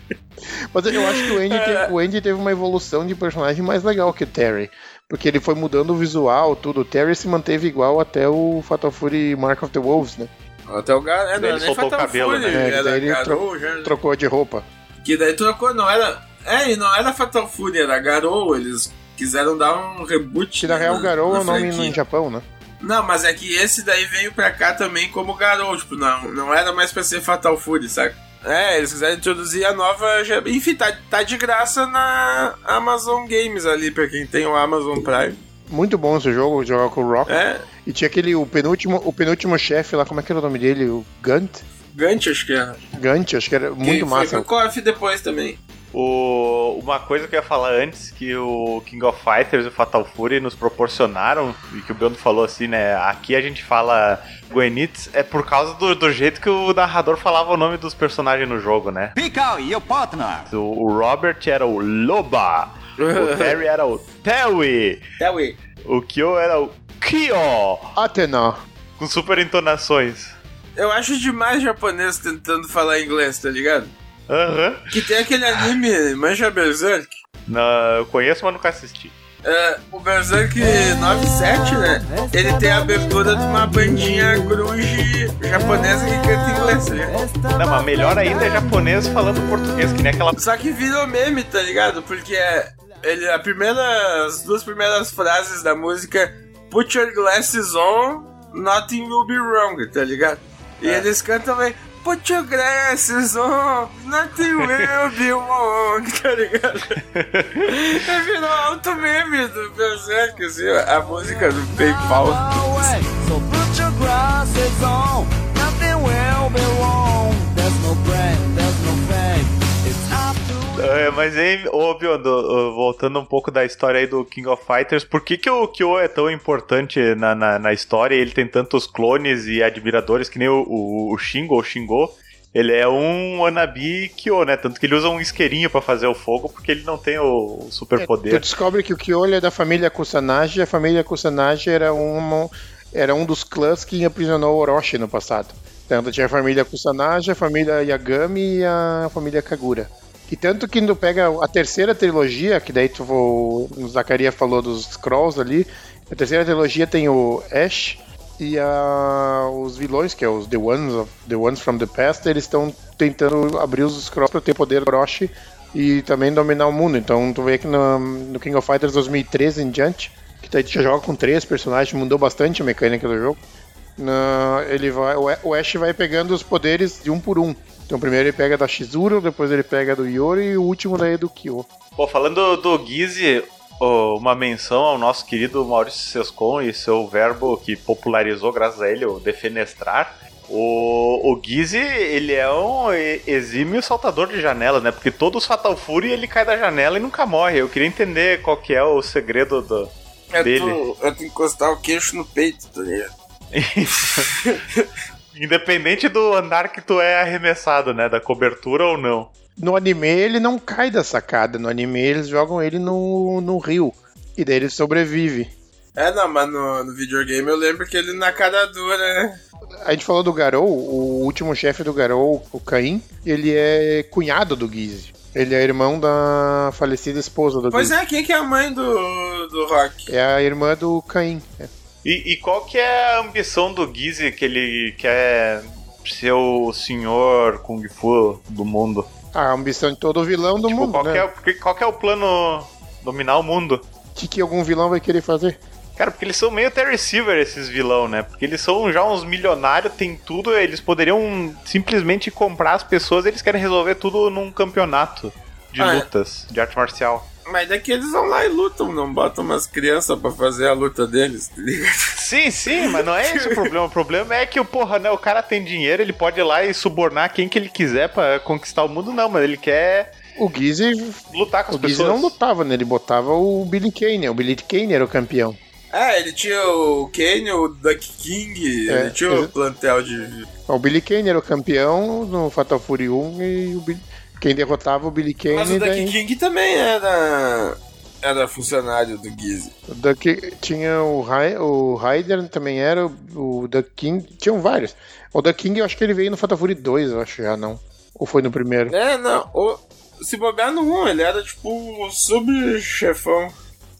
Mas eu acho que o Andy, teve, o Andy teve uma evolução de personagem mais legal que o Terry. Porque ele foi mudando o visual, tudo. O Terry se manteve igual até o Fatal Fury Mark of the Wolves, né? Até o Gar... é, não, Ele soltou o cabelo, Fury, né? Era Daí ele Garou, já... Trocou de roupa. Que daí trocou, não era... É, e não era Fatal Fury, era Garou, eles quiseram dar um reboot. Que na real Garou é o nome no Japão, né? Não, mas é que esse daí veio pra cá também como Garou, tipo, não, não era mais pra ser Fatal Fury, saca? É, eles quiseram introduzir a nova. Enfim, tá, tá de graça na Amazon Games ali, pra quem tem o Amazon Prime. Muito bom esse jogo, jogar com o Rock. É, E tinha aquele, o penúltimo, o penúltimo chefe lá, como é que era o nome dele? O Gunt? Gant, acho que era. Gunt, acho que era muito Que Foi massa. pro KOF depois também. O... Uma coisa que eu ia falar antes, que o King of Fighters e o Fatal Fury nos proporcionaram, e que o Biondo falou assim, né? Aqui a gente fala Goenitz, é por causa do, do jeito que o narrador falava o nome dos personagens no jogo, né? Pical, your partner. O, o Robert era o Loba, o (laughs) Terry era o Terry, ui. o Kyo era o Kyo, Athena. com super entonações. Eu acho demais japonês tentando falar inglês, tá ligado? Aham. Que tem aquele anime Manja Berserk. Não, Eu conheço, mas nunca assisti. É, o Berserk 97, né? Ele tem a abertura de uma bandinha grunge japonesa que canta inglês, ligado? Não, mas melhor ainda é japonês falando português, que nem aquela. Só que virou meme, tá ligado? Porque ele, a primeira, as duas primeiras frases da música é Put your glasses on, nothing will be wrong, tá ligado? E eles cantam aí (laughs) (laughs) Put your glasses on, nothing will be wrong, tá ligado? e virou alto meme do Berserk, assim, a música do PayPal. So put your glasses on, nothing will be wrong. É, mas aí, ô Biondo, voltando um pouco da história aí do King of Fighters, por que, que o Kyo é tão importante na, na, na história? Ele tem tantos clones e admiradores que nem o, o, o Shingo, o Shingo. Ele é um wannabe Kyo, né? Tanto que ele usa um isqueirinho pra fazer o fogo, porque ele não tem o, o Tu superpoder. descobre que o Kyoto é da família Kusanagi, e a família Kusanagi era, uma, era um dos clãs que aprisionou Orochi no passado. Tanto tinha a família Kusanagi, a família Yagami e a família Kagura. E tanto que tu pega a terceira trilogia, que daí tu vou, o Zacaria falou dos Scrolls ali, a terceira trilogia tem o Ash e a- os vilões, que é os The Ones, of, the ones from the Past, eles estão tentando abrir os Scrolls para ter poder Orochi e também dominar o mundo. Então tu vê que no, no King of Fighters 2013 em diante, que daí tu já joga com três personagens, mudou bastante a mecânica do jogo. Na- ele vai, o Ash vai pegando os poderes de um por um. Então primeiro ele pega da Shizuru, depois ele pega do Yori e o último daí é do Kyo. Pô, falando do Gizzy, uma menção ao nosso querido Maurício Sescon e seu verbo que popularizou, graças a ele, o defenestrar. O, o Gizzy, ele é um e- exímio saltador de janela, né? Porque todos os Fatal Fury ele cai da janela e nunca morre. Eu queria entender qual que é o segredo do, Eu dele. eu tenho que encostar o queixo no peito, tá ligado? (laughs) Independente do andar que tu é arremessado, né? Da cobertura ou não. No anime ele não cai da sacada, no anime eles jogam ele no, no rio. E daí ele sobrevive. É, não, mas no, no videogame eu lembro que ele na cara dura, né? A gente falou do Garou, o último chefe do Garou, o Caim, ele é cunhado do Gizzy. Ele é irmão da falecida esposa do Pois Gizzy. é, quem que é a mãe do, do Rock? É a irmã do Caim. é. E, e qual que é a ambição do Gizzy que ele quer ser o senhor Kung Fu do mundo? A ambição de todo vilão do Tipo, mundo, qual, né? que é, qual que é o plano dominar o mundo? O que, que algum vilão vai querer fazer? Cara, porque eles são meio Terry Silver, esses vilão, né? Porque eles são já uns milionários, tem tudo, eles poderiam simplesmente comprar as pessoas, eles querem resolver tudo num campeonato de Ah, é. lutas, de arte marcial. Mas daqui eles vão lá e lutam, não botam umas crianças pra fazer a luta deles, tá ligado? Sim, sim, mas não é esse o problema. O problema é que o porra, né? O cara tem dinheiro, ele pode ir lá e subornar quem que ele quiser pra conquistar o mundo, não, mas ele quer O Gizzy, lutar com as o Gizzy pessoas. não lutava, né? Ele botava o Billy Kane. O Billy Kane era o campeão. É, ele tinha o Kane, o Duck King, É, ele tinha o plantel de. O Billy Kane era o campeão no Fatal Fury 1 e o Billy- quem derrotava o Billy Kane Mas o Duck daí- King também era. Era funcionário do Gizzy. O Duck, tinha o, Rai- o Raider também era, o, Duck King, tinham vários. O Duck King eu acho que ele veio no Fatal Fury 2, eu acho já, não. Ou foi no primeiro? É, não. O, se bobear no 1, ele era tipo o sub-chefão.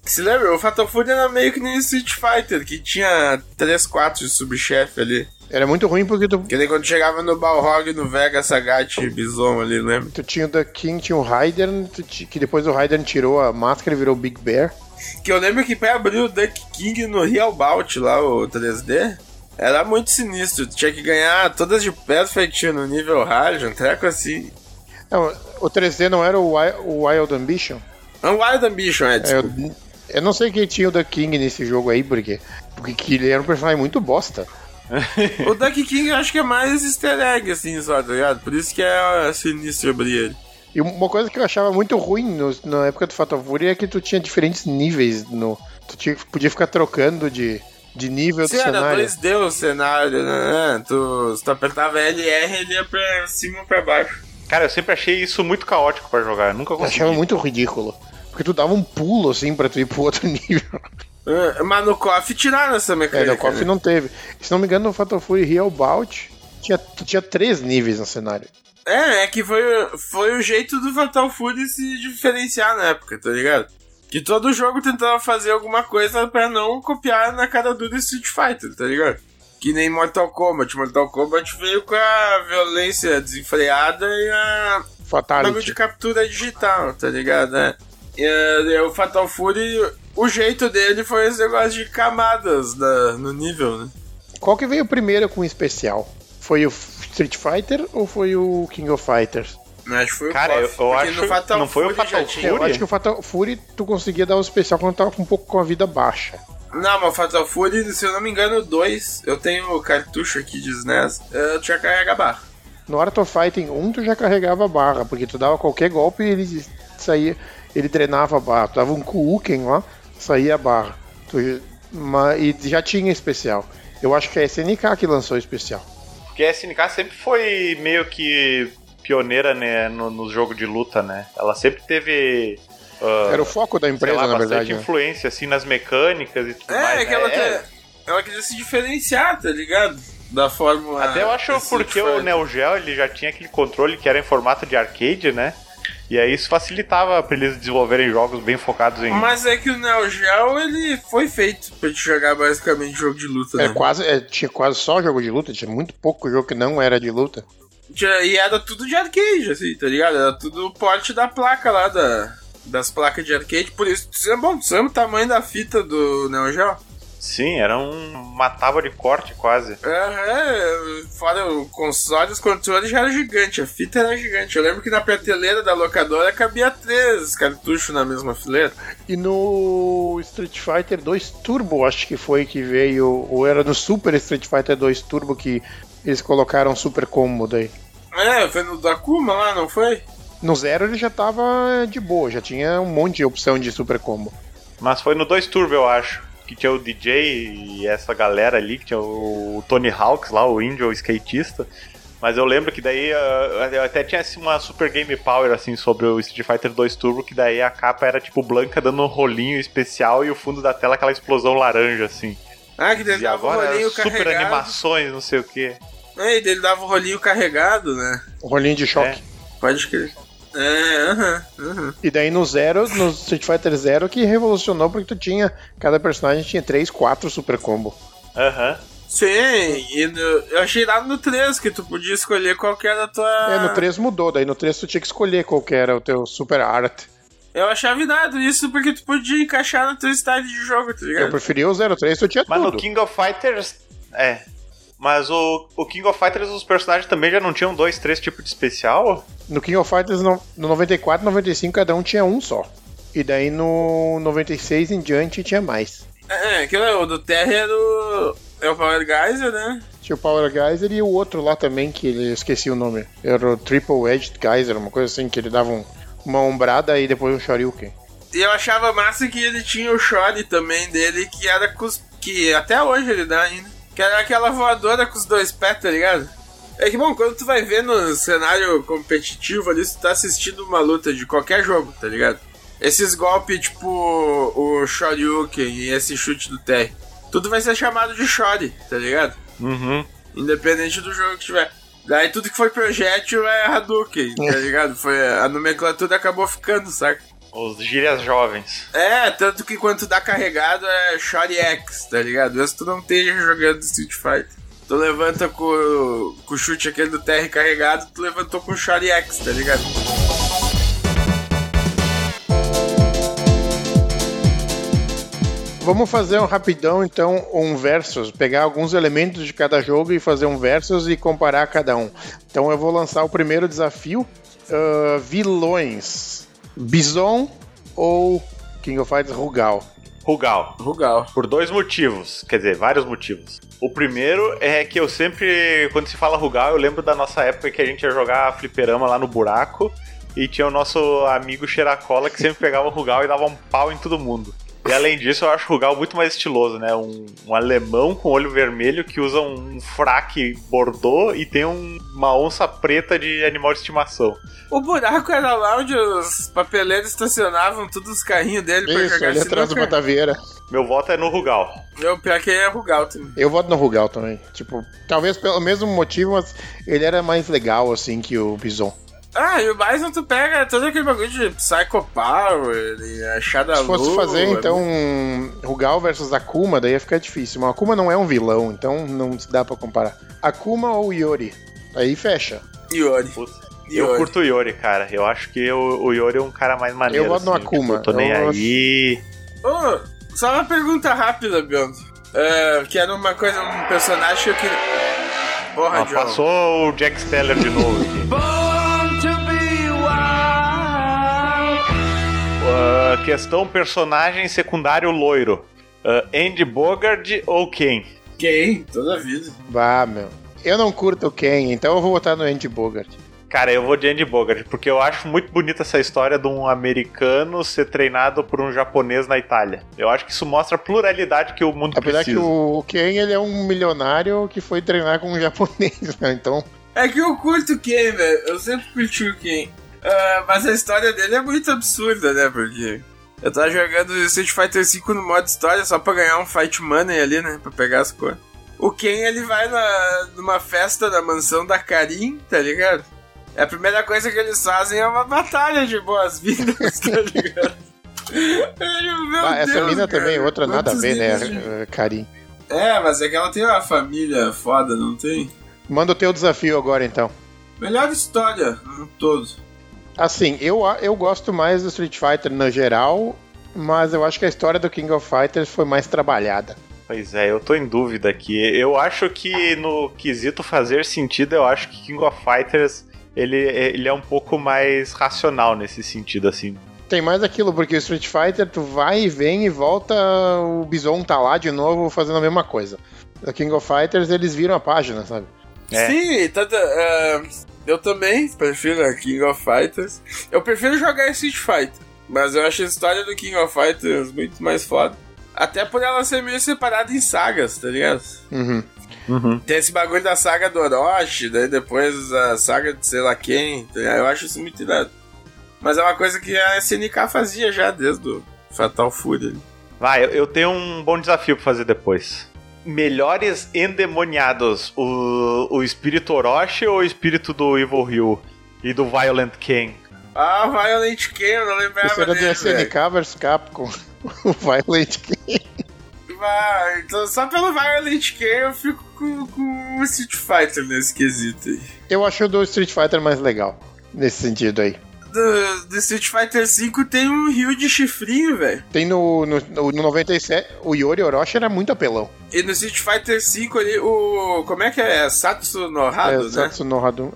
Se lembra? O Fatal Fury era meio que nem Street Fighter, que tinha 3, 4 de subchefe ali. Era muito ruim porque tu, Que nem quando chegava no Balrog, no Vega, Sagat Bison ali, lembra? tu tinha o Duck King, tinha o ti- que depois o Raider tirou a máscara e virou o Big Bear. Que eu lembro que pra abrir o Duck King no Real Bout lá, o 3D, era muito sinistro. Tinha que ganhar todas de perfect no nível hard, um treco assim. Não, o 3D não era o, Wi- o Wild Ambition? Um Wild Ambition, é, É, desculpa. eu, eu não sei quem tinha o Duck King nesse jogo aí, porque, porque que ele era um personagem muito bosta. (laughs) O Duck King eu acho que é mais easter egg, assim, só, tá ligado? Por isso que é sinistro abrir ele. E uma coisa que eu achava muito ruim no- na época do Fatal Fury é que tu tinha diferentes níveis no. Tu tinha, podia ficar trocando de, de nível Se do era cenário. 2D o cenário, né? Tu, se tu apertava LR, ele ia pra cima ou pra baixo. Cara, eu sempre achei isso muito caótico pra jogar. Eu nunca Eu consegui. achava muito ridículo. Porque tu dava um pulo assim pra tu ir pro outro (laughs) nível. Ah, Mas no KOF tiraram essa É, mecânica. no KOF né? não teve. Se não me engano, no Fatal Fury Real Bout, Tinha, tinha três níveis no cenário. É, é que foi, foi o jeito do Fatal Fury se diferenciar na época, tá ligado? Que todo jogo tentava fazer alguma coisa pra não copiar na cara dura Street Fighter, tá ligado? Que nem Mortal Kombat. Mortal Kombat veio com a violência desenfreada e a bagulho de Fatality. captura digital, tá ligado? É. E, é, o Fatal Fury, o jeito dele foi esse negócio de camadas na- no nível, né? Qual que veio primeiro com especial? Foi o Street Fighter ou foi o King of Fighters? Acho que foi o Cara, eu- eu acho- no Fatal não foi o Fury Fatal já tinha- Eu Fury? acho que o Fatal Fury tu conseguia dar o especial quando tava um pouco com a vida baixa. Não, mas o Fatal Fury, se eu não me engano, o 2, eu tenho o cartucho aqui de SNES, eu tinha carrega barra. No Art of Fighting 1 tu já carregava a barra, porque tu dava qualquer golpe e ele saía, ele drenava a barra. Tu dava um Kuuken lá, saía a barra. Tu- ma- e já tinha especial. Eu acho que é a SNK que lançou o especial. Porque a SNK sempre foi meio que pioneira né, no, no jogo de luta, né? Ela sempre teve. ah, Era o foco da empresa, lá, na bastante verdade. né? influência assim nas mecânicas e tudo É, mais. é que ela, né? quer- ela queria se diferenciar, tá ligado? Da fórmula. Até eu acho porque o. Neo Geo ele já tinha aquele controle que era em formato de arcade, né? E aí isso facilitava pra eles desenvolverem jogos bem focados em. Mas é que o Neo Geo, ele foi feito pra te jogar basicamente jogo de luta, É, né? quase, é, tinha quase só jogo de luta, tinha muito pouco jogo que não era de luta. Tinha- E era tudo de arcade, assim, tá ligado? Era tudo o porte da placa lá, da, das placas de arcade. Por isso, tu sabe- bom, sabe o tamanho da fita do Neo Geo? Sim, era um, uma tábua de corte quase. É, fora o console, os controles já eram gigantes, a fita era gigante. Eu lembro que na prateleira da locadora cabia três cartuchos na mesma fileira. E no Street Fighter 2 Turbo, acho que foi que veio, ou era no Super Street Fighter 2 Turbo que eles colocaram Super Combo daí. É, foi no Dakuma lá, não foi? No Zero ele já tava de boa, já tinha um monte de opção de Super Combo. Mas foi no 2 Turbo, eu acho. Que tinha o DJ e essa galera ali, que tinha o Tony Hawks lá, o índio, o skatista. Mas eu lembro que daí ah, eu até tinha assim, uma Super Game Power assim sobre o Street Fighter 2 Turbo, que daí a capa era tipo Blanca dando um rolinho especial e o fundo da tela aquela explosão laranja assim. Ah, que ele E dava o agora rolinho super carregado. animações, não sei o que. É, e dele dava o rolinho carregado, né? O rolinho de choque. É. Pode crer. É, aham, aham. E daí no Zero, no Street Fighter Zero, que revolucionou porque tu tinha, cada personagem tinha 3, 4 Super Combo. Aham. Sim, e no- eu achei lá no 3 que tu podia escolher qual que era a tua. É, no 3 mudou, daí no 3 tu tinha que escolher qual que era o teu Super Art. Eu achava irado isso porque tu podia encaixar no teu estádio de jogo, tá Eu ligado? preferia o 03, tu tinha Mas tudo. no King of Fighters. É. Mas o, o King of Fighters, os personagens também já não tinham dois, três tipos de especial? No King of Fighters, no, no 94 e 95, cada um tinha um só. E daí no 96 em diante tinha mais. É, aquele o do Terra era o. É o Power Geyser, né? Tinha o Power Geyser e o outro lá também, que ele, eu esqueci o nome. Era o Triple Edged Geyser, uma coisa assim, que ele dava um- uma ombrada e depois um Shoryuken. E eu achava massa que ele tinha o Shore também dele, que era os. que até hoje ele dá ainda. Que era aquela voadora com os dois pés, tá ligado? É que bom, quando tu vai ver no cenário competitivo ali, tu tá assistindo uma luta de qualquer jogo, tá ligado? Esses golpes, tipo o Shoryuken e esse chute do Terry, tudo vai ser chamado de Shore, tá ligado? Uhum. Independente do jogo que tiver. Daí tudo que foi projétil é Hadouken, tá ligado? Foi, a nomenclatura acabou ficando, saca? Os gírias jovens. É, tanto que quando tu dá carregado é Shot X, tá ligado? Mesmo tu não esteja jogando Street Fighter. Tu levanta com, o- com o chute aquele do TR carregado, tu levantou com o Shot X, tá ligado? Vamos fazer um rapidão, então, um versus. Pegar alguns elementos de cada jogo e fazer um versus e comparar cada um. Então eu vou lançar o primeiro desafio. ah, vilões. Bison ou King of Fighters Rugal? Rugal. Rugal. Por dois motivos. Quer dizer, vários motivos. O primeiro é que eu sempre, quando se fala Rugal, eu lembro da nossa época que a gente ia jogar fliperama lá no buraco. E tinha o nosso amigo Xeracola que sempre pegava o Rugal e dava um pau em todo mundo. E além disso, eu acho o Rugal muito mais estiloso, né? Um, um alemão com olho vermelho que usa um fraque bordô e tem um- uma onça preta de animal de estimação. O buraco era lá onde os papeleiros estacionavam todos os carrinhos dele pra Isso, jogar ali atrás do. Meu voto é no Rugal. Meu pior que é Rugal também. Eu voto no Rugal também. Tipo, talvez pelo mesmo motivo, mas ele era mais legal, assim, que o Bison. Ah, e o Bison tu pega todo aquele bagulho de Psycho Power e achar da Se fosse lua, fazer, é então, Rugal versus Akuma, daí ia ficar difícil. Mas Akuma não é um vilão, então não se dá pra comparar. Akuma ou Yori? Aí fecha. Yori. Eu Yori. curto o Yori, cara. Eu acho que o, o Yori é um cara mais maneiro. Eu voto no assim, tipo, Akuma. eu tô nem Eu aí. Ô, só uma pergunta rápida, Biondo. É, que era uma coisa, um personagem que eu queria. Porra, Ah, John. passou o Jack Steller de novo aqui. (laughs) Ah, questão personagem secundário loiro. Ah, Andy Bogard ou quem? Quem? Toda a vida. Bah, meu. Eu não curto o Ken, então eu vou votar no Andy Bogart. Cara, eu vou de Andy Bogard, porque eu acho muito bonita essa história de um americano ser treinado por um japonês na Itália. Eu acho que isso mostra a pluralidade que o mundo Apesar precisa. que o Ken, ele é um milionário que foi treinar com um japonês, né? Então, É que eu curto quem, velho. Eu sempre curti o quem. mas a história dele é muito absurda, né? Porque eu tava jogando Street Fighter V no modo história só pra ganhar um Fight Money ali, né? Pra pegar as cores. O Ken, ele vai na, numa festa na mansão da Karin, tá ligado? É a primeira coisa que eles fazem é uma batalha de boas-vindas, (laughs) tá ligado? Eu, meu ah, essa Deus, mina cara, também, outra nada a ver, né, níveis de- eh, Karim? É, mas é que ela tem uma família foda, não tem? Manda o teu desafio agora, então. Melhor história no todo. Assim, eu, eu gosto mais do Street Fighter no geral, mas eu acho que a história do King of Fighters foi mais trabalhada. Pois é, eu tô em dúvida aqui. Eu acho que no quesito fazer sentido, eu acho que King of Fighters ele, ele é um pouco mais racional nesse sentido, assim. Tem mais aquilo, porque o Street Fighter, tu vai e vem e volta, o Bison tá lá de novo fazendo a mesma coisa. No King of Fighters, eles viram a página, sabe? É. Sim, tanto, é, eu também prefiro a King of Fighters. Eu prefiro jogar Street Fighter, mas eu acho a história do King of Fighters muito mais foda. Até por ela ser meio separada em sagas, tá ligado? Uhum. Tem esse bagulho da saga do Orochi, daí depois a saga de sei lá quem. tá? Eu acho isso muito irado. Mas é uma coisa que a SNK fazia já desde o Fatal Fury. ali. Vai, eu, eu tenho um bom desafio pra fazer depois. Melhores endemoniados, o, o espírito Orochi ou o espírito do Evil Ryu e do Violent Ken? Ah, Violent Ken, eu não lembrava Isso era do dele, velho. SNK vs Capcom. (laughs) o Violent King. Vai, então só pelo Violent Ken eu fico com, com o Street Fighter nesse quesito aí. Eu acho o do Street Fighter mais legal, nesse sentido aí. Do, do Street Fighter V tem um rio de chifrinho, velho. Tem no, no, no 97, o Yori Orochi era muito apelão. E no Street Fighter V ali, o. Como é que é? Satsu no Hado, é, né? Satsu no Hadou.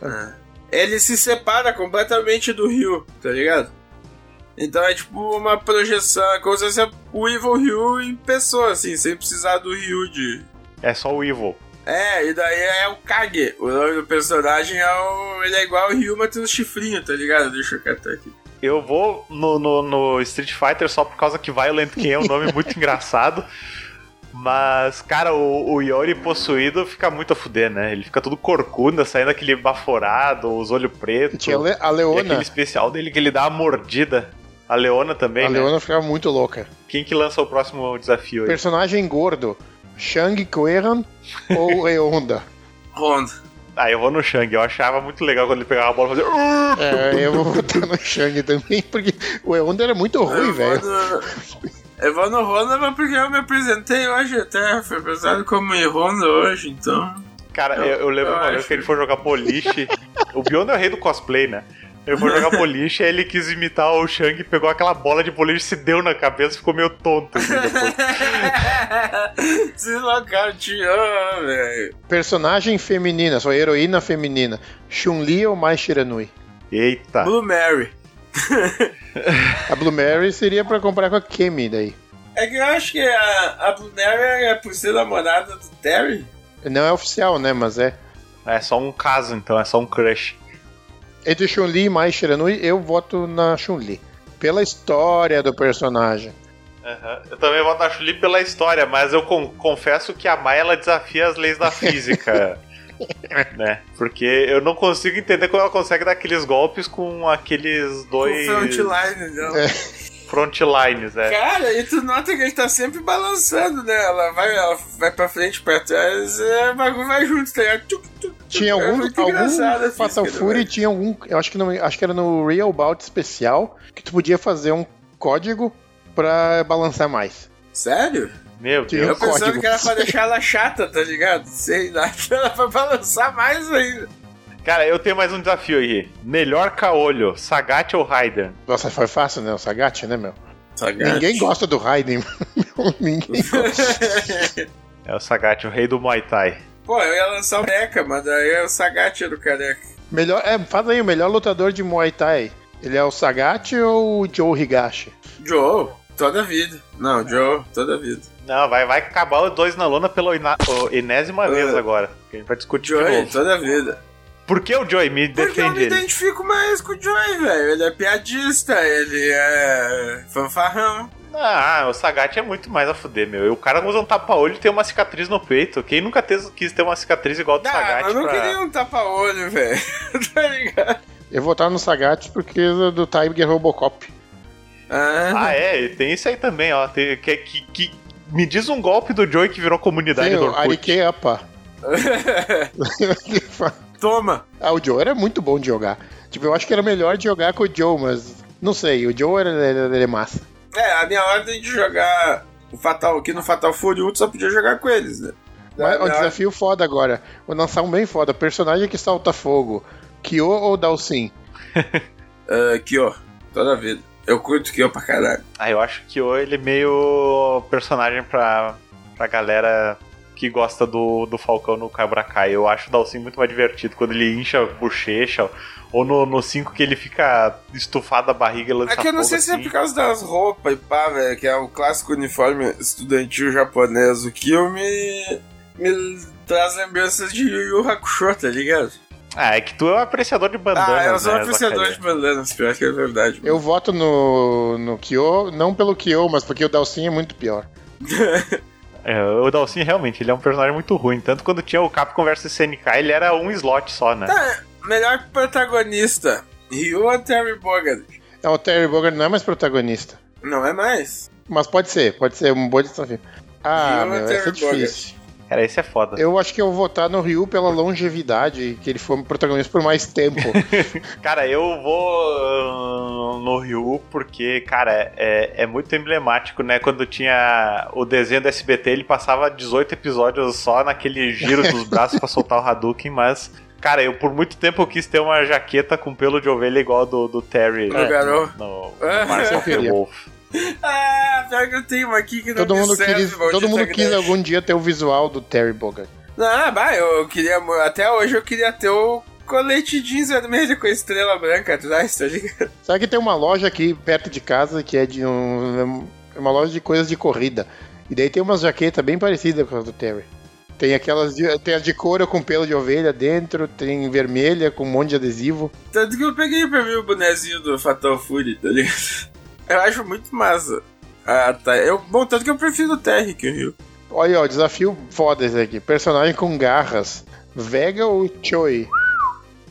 Ele se separa completamente do rio, tá ligado? Então é tipo uma projeção, é como se fosse o Evil Ryu em pessoa, assim, sem precisar do Ryu de. É só o Evil. É, e daí é o Kage. O nome do personagem é o. Ele é igual o Ryu, mas tem um chifrinho, tá ligado? Deixa eu catar aqui. Eu vou no, no, no Street Fighter só por causa que Violent Ken é um nome muito (laughs) engraçado. Mas, cara, o, o Yori possuído fica muito a fuder, né? Ele fica todo corcunda, saindo aquele baforado, os olhos pretos. Tinha a Le- a E Leona. aquele especial dele que ele dá a mordida. A Leona também, A né? Leona ficava muito louca. Quem que lança o próximo desafio aí? Personagem gordo. Shang Kuehan ou (laughs) Reonda? Honda. Ah, eu vou no Shang. Eu achava muito legal quando ele pegava a bola e fazia... É, eu vou botar no Shang também, porque o Reonda era muito ruim, velho. Eu vou no Honda mas porque eu me apresentei hoje até. Foi apresentado como Honda hoje, então. Cara, eu, eu lembro eu uma vez acho. que ele foi jogar boliche. (laughs) o Biondo é o rei do cosplay, né? Ele foi jogar boliche, aí ele quis imitar o Shang, pegou aquela bola de boliche, se deu na cabeça e ficou meio tonto. assim, (laughs) local te velho. Personagem feminina, sua heroína feminina. Chun-Li ou Mai Shiranui? Eita. Blue Mary. (laughs) A Blue Mary seria pra comprar com a Kemi daí. É que eu acho que a, a Blue Mary é por ser namorada do Terry. Não é oficial, né? Mas é. É só um caso, então, é só um crush. Entre Chun-Li e Mai Shiranui, eu voto na Chun-Li. Pela história do personagem. Aham. Eu também voto na Chuli pela história, mas eu con- confesso que a Mai ela desafia as leis da física. (laughs) né? Porque eu não consigo entender como ela consegue dar aqueles golpes com aqueles Com dois frontline, não. É. frontlines, é. Cara, e tu nota que ele tá sempre balançando, né? Ela vai, ela vai pra frente, pra trás, é, o bagulho vai junto, tá ligado? Tuc, tuc, tuc. Tinha É algum, engraçado algum a Fatal Fury, né? tinha algum. Eu acho que, no, acho que era no Real Bout especial que tu podia fazer um código pra balançar mais. Sério? Meu Tinha Eu Deus. um pensando código. que era pra deixar ela chata, tá ligado? Sei lá, (laughs) ela vai balançar mais ainda. Cara, eu tenho mais um desafio aí. Melhor caolho, Sagat ou Raiden? Nossa, foi fácil, né? O Sagat, né, meu? Sagat. Ninguém gosta do Raiden. (laughs) Ninguém (laughs) gosta. É o Sagat, o rei do Muay Thai. Pô, eu ia lançar o Mecha, mas daí é o Sagat era o careca. Melhor, é, faz aí, o melhor lutador de Muay Thai. Ele é o Sagat ou o Joe Higashi? Joe, toda a vida. Não, Joe, toda a vida. Não, vai, vai acabar os dois na lona pela ina- enésima vez É. agora. Que a gente vai discutir de Joey, novo. toda a vida. Por que o Joey? Me Porque eu defende me ele. identifico mais com o Joey, velho. Ele é piadista, ele é fanfarrão. Ah, o Sagat é muito mais a fuder, meu. E o cara usa um tapa-olho e tem uma cicatriz no peito. Quem nunca tez- quis ter uma cicatriz igual do Ah, Sagat eu não pra... queria um tapa-olho, velho. (laughs) tá ligado? Eu vou estar no Sagat porque é do Tiger Robocop. Ah, Ah, é, e tem isso aí também, ó. Tem, que, que, que- Me diz um golpe do Joey que virou comunidade Tem do Orkut. Arike Apa. (laughs) (laughs) toma. ah, o Joe era muito bom de jogar. Tipo, eu acho que era melhor de jogar com o Joe, mas não sei, o Joe era, era, era massa. É, a minha ordem de jogar o Fatal aqui no Fatal Fury Ultra só podia jogar com eles, né? Mas, minha desafio foda agora. Vou lançar um bem foda. Personagem que salta fogo. Kyo ou Dalsin? (laughs) Ah, Kyo, toda a vida. Eu curto Kyo pra caralho. Ah, eu acho que o ele é meio personagem pra, pra galera que gosta do, do Falcão no Cobra Kai. Eu acho o Dalsin muito mais divertido quando ele incha a bochecha. Ou no 5 que ele fica estufado a barriga e lança É que eu não sei se é assim. por causa das roupas e pá, velho, que é o clássico uniforme estudantil japonês. O Kyo me, me traz lembranças de Yu Yu Hakusho, tá ligado? Ah, é que tu é um apreciador de bandanas, ah, eu sou né, apreciador de bandanas, pior que é verdade. Eu voto no, no Kyo, não pelo Kyo, mas porque o Dalsin é muito pior. (laughs) É, o Dalsin realmente, ele é um personagem muito ruim. Tanto quando tinha o Capcom vs SNK, ele era um slot só, né? Tá, melhor protagonista. Ryu ou Terry Bogard? É, o Terry Bogard não é mais protagonista. Não é mais. Mas pode ser, pode ser um bom desafio. Ah, Ryu meu, é difícil. Cara, esse é foda. Eu acho que eu vou votar no Ryu pela longevidade, que ele foi um protagonista por mais tempo. (laughs) Cara, eu vou ah, no Ryu porque, cara, é, é muito emblemático, né? Quando tinha o desenho do SBT, ele passava 18 episódios só naquele giro dos (laughs) braços pra soltar o Hadouken, mas. Cara, eu por muito tempo eu quis ter uma jaqueta com pelo de ovelha igual a do, do Terry. No Garou. No, É. no Marcel Eu queria. Wolf. (laughs) Ah, pior que eu tenho uma aqui que não todo mundo, serve, quis, todo mundo quis algum dia ter o visual do Terry Bogard. Não, bah, eu queria. Até hoje eu queria ter o colete jeans vermelho com a estrela branca atrás, tá ligado? Sabe que tem uma loja aqui perto de casa que é de um, é uma loja de coisas de corrida. E daí tem umas jaquetas bem parecidas com as do Terry. Tem aquelas de, tem as de couro com pelo de ovelha dentro, tem vermelha com um monte de adesivo. Tanto que eu peguei pra mim o bonezinho do Fatal Fury, tá ligado? Eu acho muito massa. Ah, tá. Eu, bom, tanto que eu prefiro o Terry que o Rio. Olha, ó, desafio foda esse aqui. Personagem com garras. Vega ou Choi?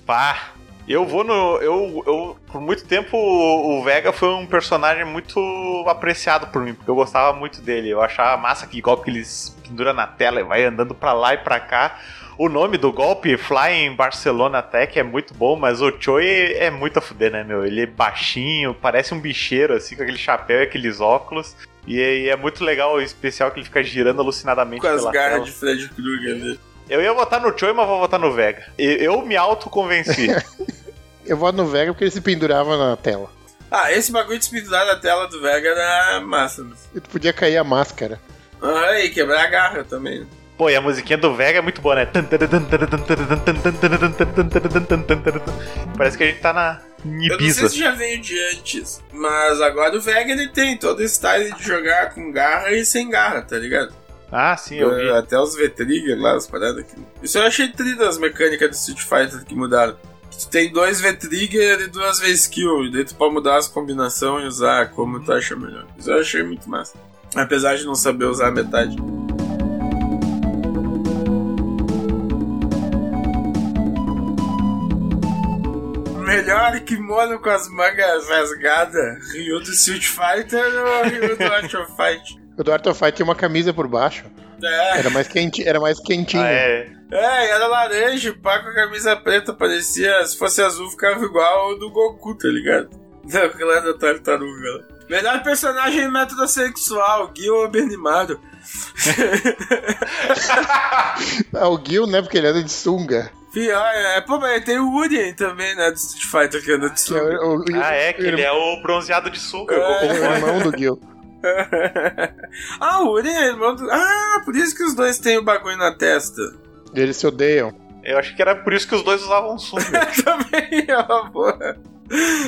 Pá, eu vou no. Eu, eu, por muito tempo, o o Vega foi um personagem muito apreciado por mim, porque eu gostava muito dele. Eu achava massa que golpe que eles pendura na tela e vai andando pra lá e pra cá. O nome do golpe, Flying Barcelona Tech, é muito bom, mas o Choi é muito a fuder, né, meu? Ele é baixinho, parece um bicheiro, assim, com aquele chapéu e aqueles óculos. E é, e é muito legal o especial que ele fica girando alucinadamente Com as garras tela. de Fred Krueger ali. Eu ia votar no Choi, mas vou votar no Vega. E- Eu me autoconvenci. (laughs) Eu voto no Vega porque ele se pendurava na tela. Ah, esse bagulho de se pendurar na tela do Vega era massa. né? E tu podia cair a máscara. Ah, e quebrar a garra também. Né? Pô, e a musiquinha do Vega é muito boa, né? Parece que a gente tá na Eu não sei Ibiza. se já veio de antes, mas agora o Vega ele tem todo o style de jogar com garra e sem garra, tá ligado? Ah, sim, eu vi. É, Até os V-Trigger lá, as paradas aqui. Isso eu achei tri das mecânicas do Street Fighter que mudaram. Tu tem dois V-Trigger e duas V-Skill. E daí tu pode mudar as combinações e usar como tu acha melhor. Isso eu achei muito massa. Apesar de não saber usar a metade. Melhor kimono com as mangas rasgadas. Ryu do Street Fighter ou Ryu do Art of Fight? O do Art of Fight tinha uma camisa por baixo. É. Era mais, quenti, era mais quentinho. Ah, é. É, era laranja, pá, com a camisa preta, parecia, se fosse azul, ficava igual ao do Goku, tá ligado? (laughs) Não, aquela da tartaruga. lá. Melhor personagem metrosexual, Gil Bernimaro. (laughs) (laughs) Ah, o Gil, né? Porque ele anda de sunga. Pior, é, pô, mas tem o Urien também, né, do Street Fighter, que anda de Que é o, o- Ah, é, que ele irmão- é o bronzeado de sunga. o irmão do Gil. (laughs) ah, o Urien é irmão do... Ah, por isso que os dois têm o bagulho na testa. Eles se odeiam. Eu acho que era por isso que os dois usavam sunga. (laughs) Também é uma boa.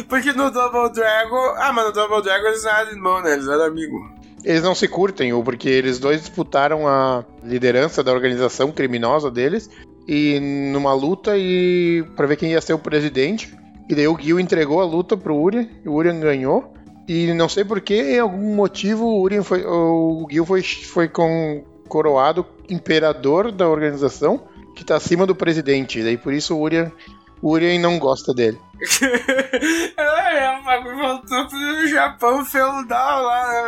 Porque no Double Dragon... Ah, mas no Double Dragon eles não eram irmão, né, eles eram amigos. Eles não se curtem, ou porque eles dois disputaram a liderança da organização criminosa deles e numa luta e para ver quem ia ser o presidente. E daí o Gil entregou a luta pro Urien, e o Urien ganhou. E não sei por que, em algum motivo, o Urien foi, o Gil foi, foi com, coroado imperador da organização, que tá acima do presidente. E daí por isso o Urien, o não gosta dele. (laughs) é, o bagulho voltou pro Japão feudal lá, né,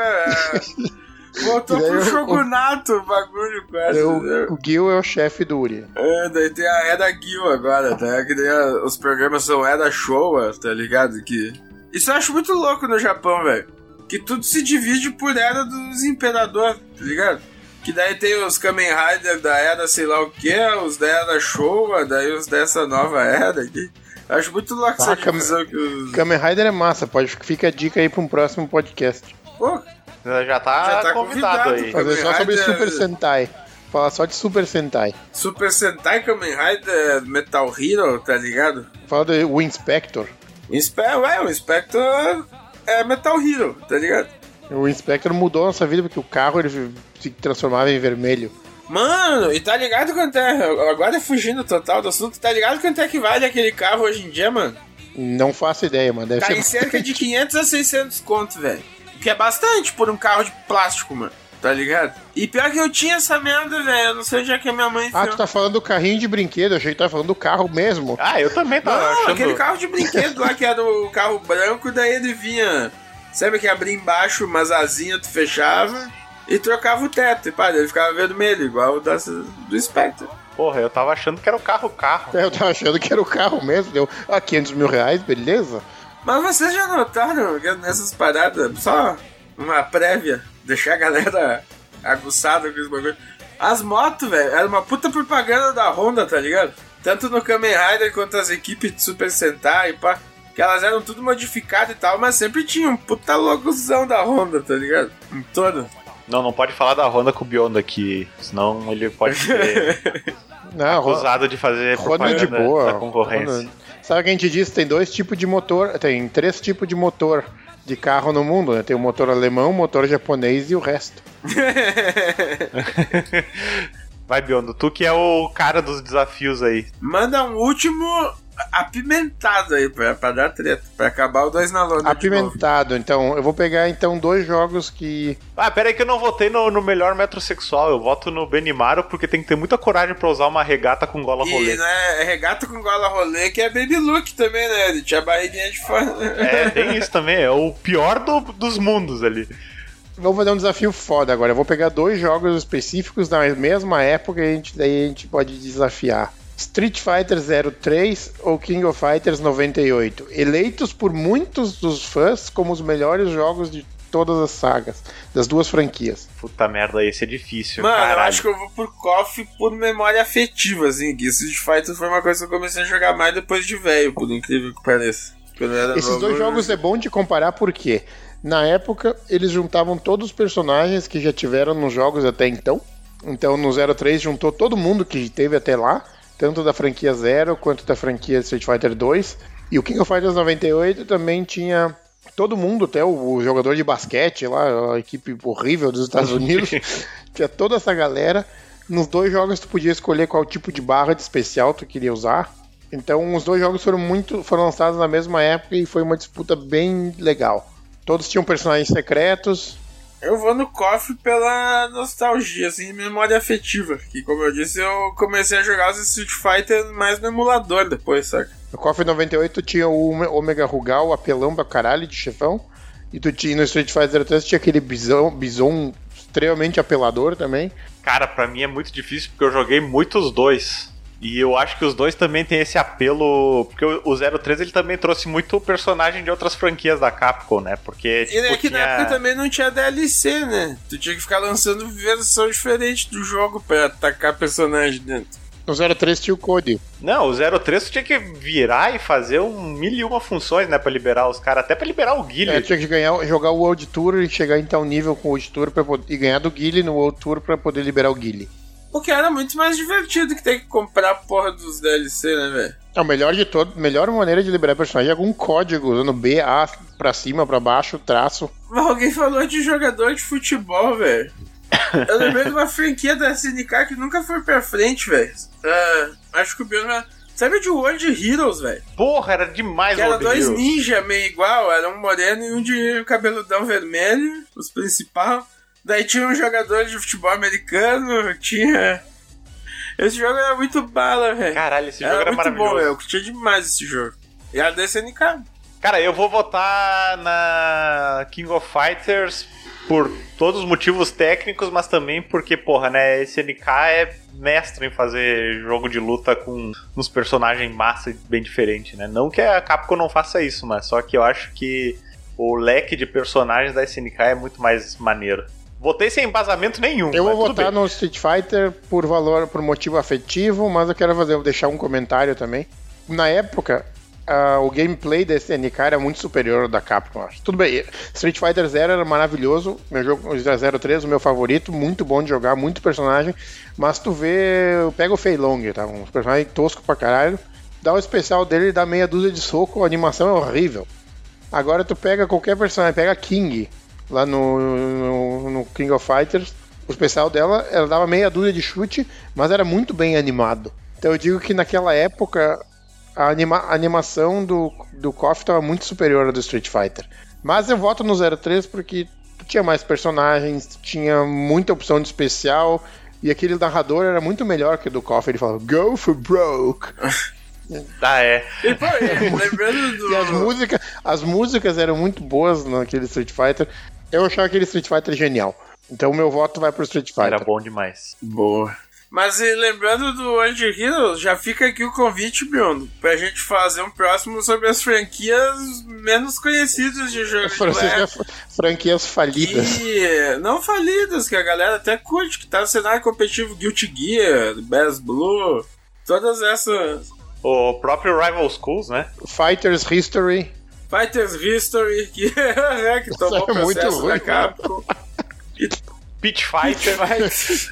velho? (laughs) Voltou daí pro shogunato o bagulho, quase. Daí o, o Gil é o chefe do Urien. É, daí tem a Era Gil agora, tá? Que daí a- os programas são Era Showa, tá ligado? Que... Isso eu acho muito louco no Japão, velho. Que tudo se divide por Era dos Imperador, tá ligado? Que daí tem os Kamen Rider da Era sei lá o que, os da Era Showa, daí os dessa nova Era aqui. Eu acho muito louco essa Ah, Kamen- divisão que os... Kamen Rider é massa, pode, fica a dica aí pra um próximo podcast. Pô, Já tá, Já tá convidado, convidado. aí. Fazer só sobre Super Sentai. Falar só de Super Sentai. Super Sentai Kamen Rider Metal Hero, tá ligado? Fala do o Inspector. O Inspe ué, o Inspector é Metal Hero, tá ligado? O Inspector mudou a nossa vida porque o carro ele se transformava em vermelho. Mano, e tá ligado quanto é. Agora fugindo total do assunto, tá ligado quanto é que vale aquele carro hoje em dia, mano? Não faço ideia, mano. Deve Tá em cerca de 500 a 600 conto, velho. Que é bastante por um carro de plástico, mano. Tá ligado? E pior que eu tinha essa merda, velho. Eu não sei onde é que a minha mãe Ah, enfiou. tu tá falando do carrinho de brinquedo. Eu achei que tu tava falando do carro mesmo. Ah, eu também tava Não, achando... aquele carro de brinquedo lá que era o carro branco, daí ele vinha. Sabe que abria embaixo umas asinhas, tu fechava e trocava o teto. E pá, ele ficava vermelho, igual o das, do Spectre. Porra, eu tava achando que era o carro-carro. Eu tava achando que era o carro mesmo. Deu ah, 500 mil reais, beleza? Mas vocês já notaram que nessas paradas, só uma prévia, deixar a galera aguçada com esse bagulho. As motos, velho, era uma puta propaganda da Honda, tá ligado? Tanto no Kamen Rider quanto as equipes de Super Sentai, pá. Que elas eram tudo modificadas e tal, mas sempre tinha um puta logozão da Honda, tá ligado? Em todo. Não, não pode falar da Honda com o Biondo aqui, senão ele pode ser (laughs) Não, acusado de fazer roda de propaganda boa. da concorrência. Roda- Sabe o que a gente diz? Tem dois tipos de motor. Tem três tipos de motor de carro no mundo, né? Tem o motor alemão, o motor japonês e o resto. (laughs) Vai, Biondo, tu que é o cara dos desafios aí. Manda um último apimentado aí pra, pra dar treta, pra acabar o dois na lona. de novo. Apimentado. Então, eu vou pegar então dois jogos que Ah, pera aí que eu não votei no, no melhor metrosexual, eu voto no Benimaro porque tem que ter muita coragem pra usar uma regata com gola rolê. E, né, é regata com gola rolê, que é baby look também, né? Ele tinha barriguinha de fora. É, tem isso também, é o pior do- dos mundos ali. Vou fazer um desafio foda agora. Eu vou pegar dois jogos específicos da mesma época e a gente, daí a gente pode desafiar. Street Fighter 03 ou King of Fighters 98. Eleitos por muitos dos fãs como os melhores jogos de todas as sagas, das duas franquias. Puta merda, esse é difícil, Mano, eu caralho. acho que eu vou por KOF por memória afetiva, assim. Que Street Fighter foi uma coisa que eu comecei a jogar mais depois de velho, por incrível que pareça. Eu Esses novo, dois eu- jogos é bom de comparar porque na época eles juntavam todos os personagens que já tiveram nos jogos até então. Então no 03 juntou todo mundo que teve até lá, tanto da franquia 0 quanto da franquia Street Fighter 2. E o King of Fighters 98 também tinha todo mundo, até o, o jogador de basquete lá, a equipe horrível dos Estados Unidos. (laughs) (laughs) tinha toda essa galera. Nos dois jogos tu podia escolher qual tipo de barra de especial tu queria usar. Então os dois jogos foram muito foram lançados na mesma época e foi uma disputa bem legal. Todos tinham personagens secretos. Eu vou no KOF pela nostalgia, assim, memória afetiva. Que, como eu disse, eu comecei a jogar os Street Fighter mais no emulador depois, saca? No KOF 98 tinha o Omega Rugal, apelão pra caralho de chefão. E tu tinha no Street Fighter 3 tinha aquele bison, bison extremamente apelador também. Cara, pra mim é muito difícil porque eu joguei muitos dois. E eu acho que os dois também têm esse apelo. Porque o o 03 ele também trouxe muito personagem de outras franquias da Capcom, né? Porque. E é Tipo, que na tinha... época também não tinha DLC, né? Tu tinha que ficar lançando versão diferente do jogo pra atacar personagem dentro. No 03 tinha o Code. Não, o 03 tu tinha que virar e fazer um mil e uma funções, né? Pra liberar os caras. Até pra liberar o Guile. É, tinha que ganhar, jogar o World Tour e chegar em tal nível com o World Tour pra poder, e ganhar do Guile no World Tour pra poder liberar o Guile. Porque era muito mais divertido que ter que comprar a porra dos DLC, né, velho? É o melhor de todo, melhor maneira de liberar personagem é algum código, usando B, A pra cima, pra baixo, traço. Mas alguém falou de jogador de futebol, velho. Eu lembrei de uma franquia da SNK que nunca foi pra frente, velho. Ah, acho que o Bion vai- Sabe de World Heroes, velho? Porra, era demais Que era World dois Heroes. ninja meio igual, era um moreno e um de cabeludão vermelho, os principais. Daí tinha um jogador de futebol americano, tinha. Esse jogo era muito bala, velho. Caralho, esse jogo Era era, muito bom, maravilhoso. eu curtia demais esse jogo. E a da SNK. Cara, eu vou votar na King of Fighters por todos os motivos técnicos, mas também porque, porra, né, SNK é mestre em fazer jogo de luta com uns personagens massa e bem diferente, né? Não que a Capcom não faça isso, mas só que eu acho que o leque de personagens da SNK é muito mais maneiro. Votei sem embasamento nenhum. Eu vou votar bem. no Street Fighter por valor, por motivo afetivo, mas eu quero fazer, deixar um comentário também. Na época, ah, o gameplay da SNK era muito superior ao da Capcom, acho. Tudo bem, Street Fighter Zero era maravilhoso, meu jogo o 03, o meu favorito, muito bom de jogar, muito personagem, mas tu vê, pega o Fei Long, tá? Um personagem tosco pra caralho, dá o especial dele e dá meia dúzia de soco, a animação é horrível. Agora tu pega qualquer personagem, pega King, lá no, no, no King of Fighters, o especial dela, ela dava meia dúzia de chute, mas era muito bem animado. Então eu digo que naquela época a, anima- a animação do, do KOF estava muito superior à do Street Fighter. Mas eu voto no 03 porque tinha mais personagens, tinha muita opção de especial, e aquele narrador era muito melhor que o do KOF. Ele falava, Go for broke! (laughs) Ah, é. E, pô, (laughs) lembrando do. E as músicas, as músicas eram muito boas naquele Street Fighter. Eu achava aquele Street Fighter genial. Então o meu voto vai pro Street Fighter. Era bom demais. Boa. Mas lembrando do World Heroes, já fica aqui o convite, Bruno, pra gente fazer um próximo sobre as franquias menos conhecidas de jogo de Francisca, leve. franquias falidas. E não falidas, que a galera até curte, que tá no cenário competitivo Guilty Gear, Bass Blue, todas essas. O próprio Rival Schools, né? Fighters History. Fighters History, que, (laughs) é, que tomou é muito processo da ruim. Capcom. Pitch Fighter. Mas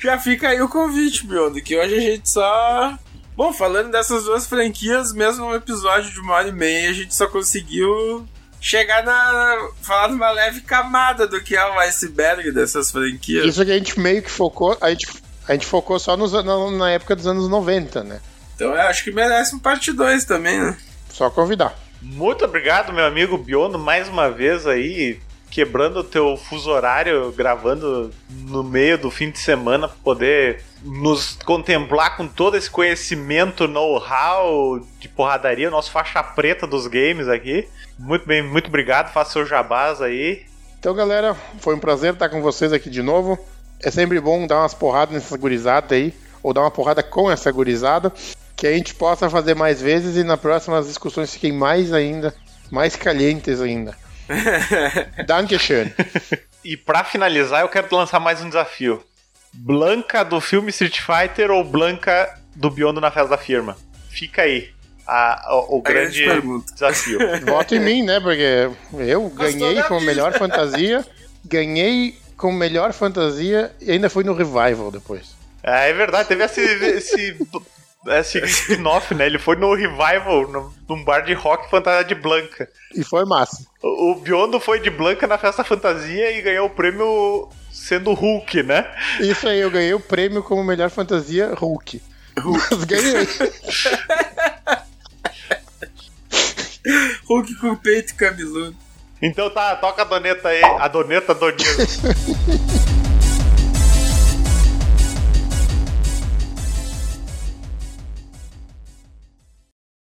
já fica aí o convite, Bruno, que hoje a gente só. Bom, falando dessas duas franquias, mesmo no episódio de uma hora e meia, a gente só conseguiu chegar na. falar numa leve camada do que é o iceberg dessas franquias. Isso que a gente meio que focou. A gente, a gente focou só nos, na, na época dos anos 90, né? Então eu acho que merece um parte 2 também, né? Só convidar. Muito obrigado, meu amigo Biono, mais uma vez aí, quebrando o teu fuso horário, gravando no meio do fim de semana, pra poder nos contemplar com todo esse conhecimento, know-how de porradaria, o nosso faixa preta dos games aqui. Muito bem, muito obrigado, faça seu jabás aí. Então, galera, foi um prazer estar com vocês aqui de novo. É sempre bom dar umas porradas nessa gurizada aí, ou dar uma porrada com essa gurizada, que a gente possa fazer mais vezes e na próxima as discussões fiquem mais ainda, mais calientes ainda. (laughs) Dankeschön. E pra finalizar, eu quero lançar mais um desafio. Blanca do filme Street Fighter ou Blanca do Biondo na festa da firma? Fica aí a- o, o A grande desafio. (laughs) Voto em mim, né? Porque eu ganhei com vida. melhor fantasia, ganhei com melhor fantasia e ainda fui no revival depois. É, é verdade, teve esse, esse, esse spin-off, né? Ele foi no Revival, no- num bar de rock fantasia de Blanca. E foi massa. O, o Biondo foi de Blanca na festa fantasia e ganhou o prêmio sendo Hulk, né? Isso aí, eu ganhei o prêmio como melhor fantasia Hulk. Ganhei. (laughs) Hulk com peito cabeludo. Então tá, toca a doneta aí. A doneta Donias. (laughs)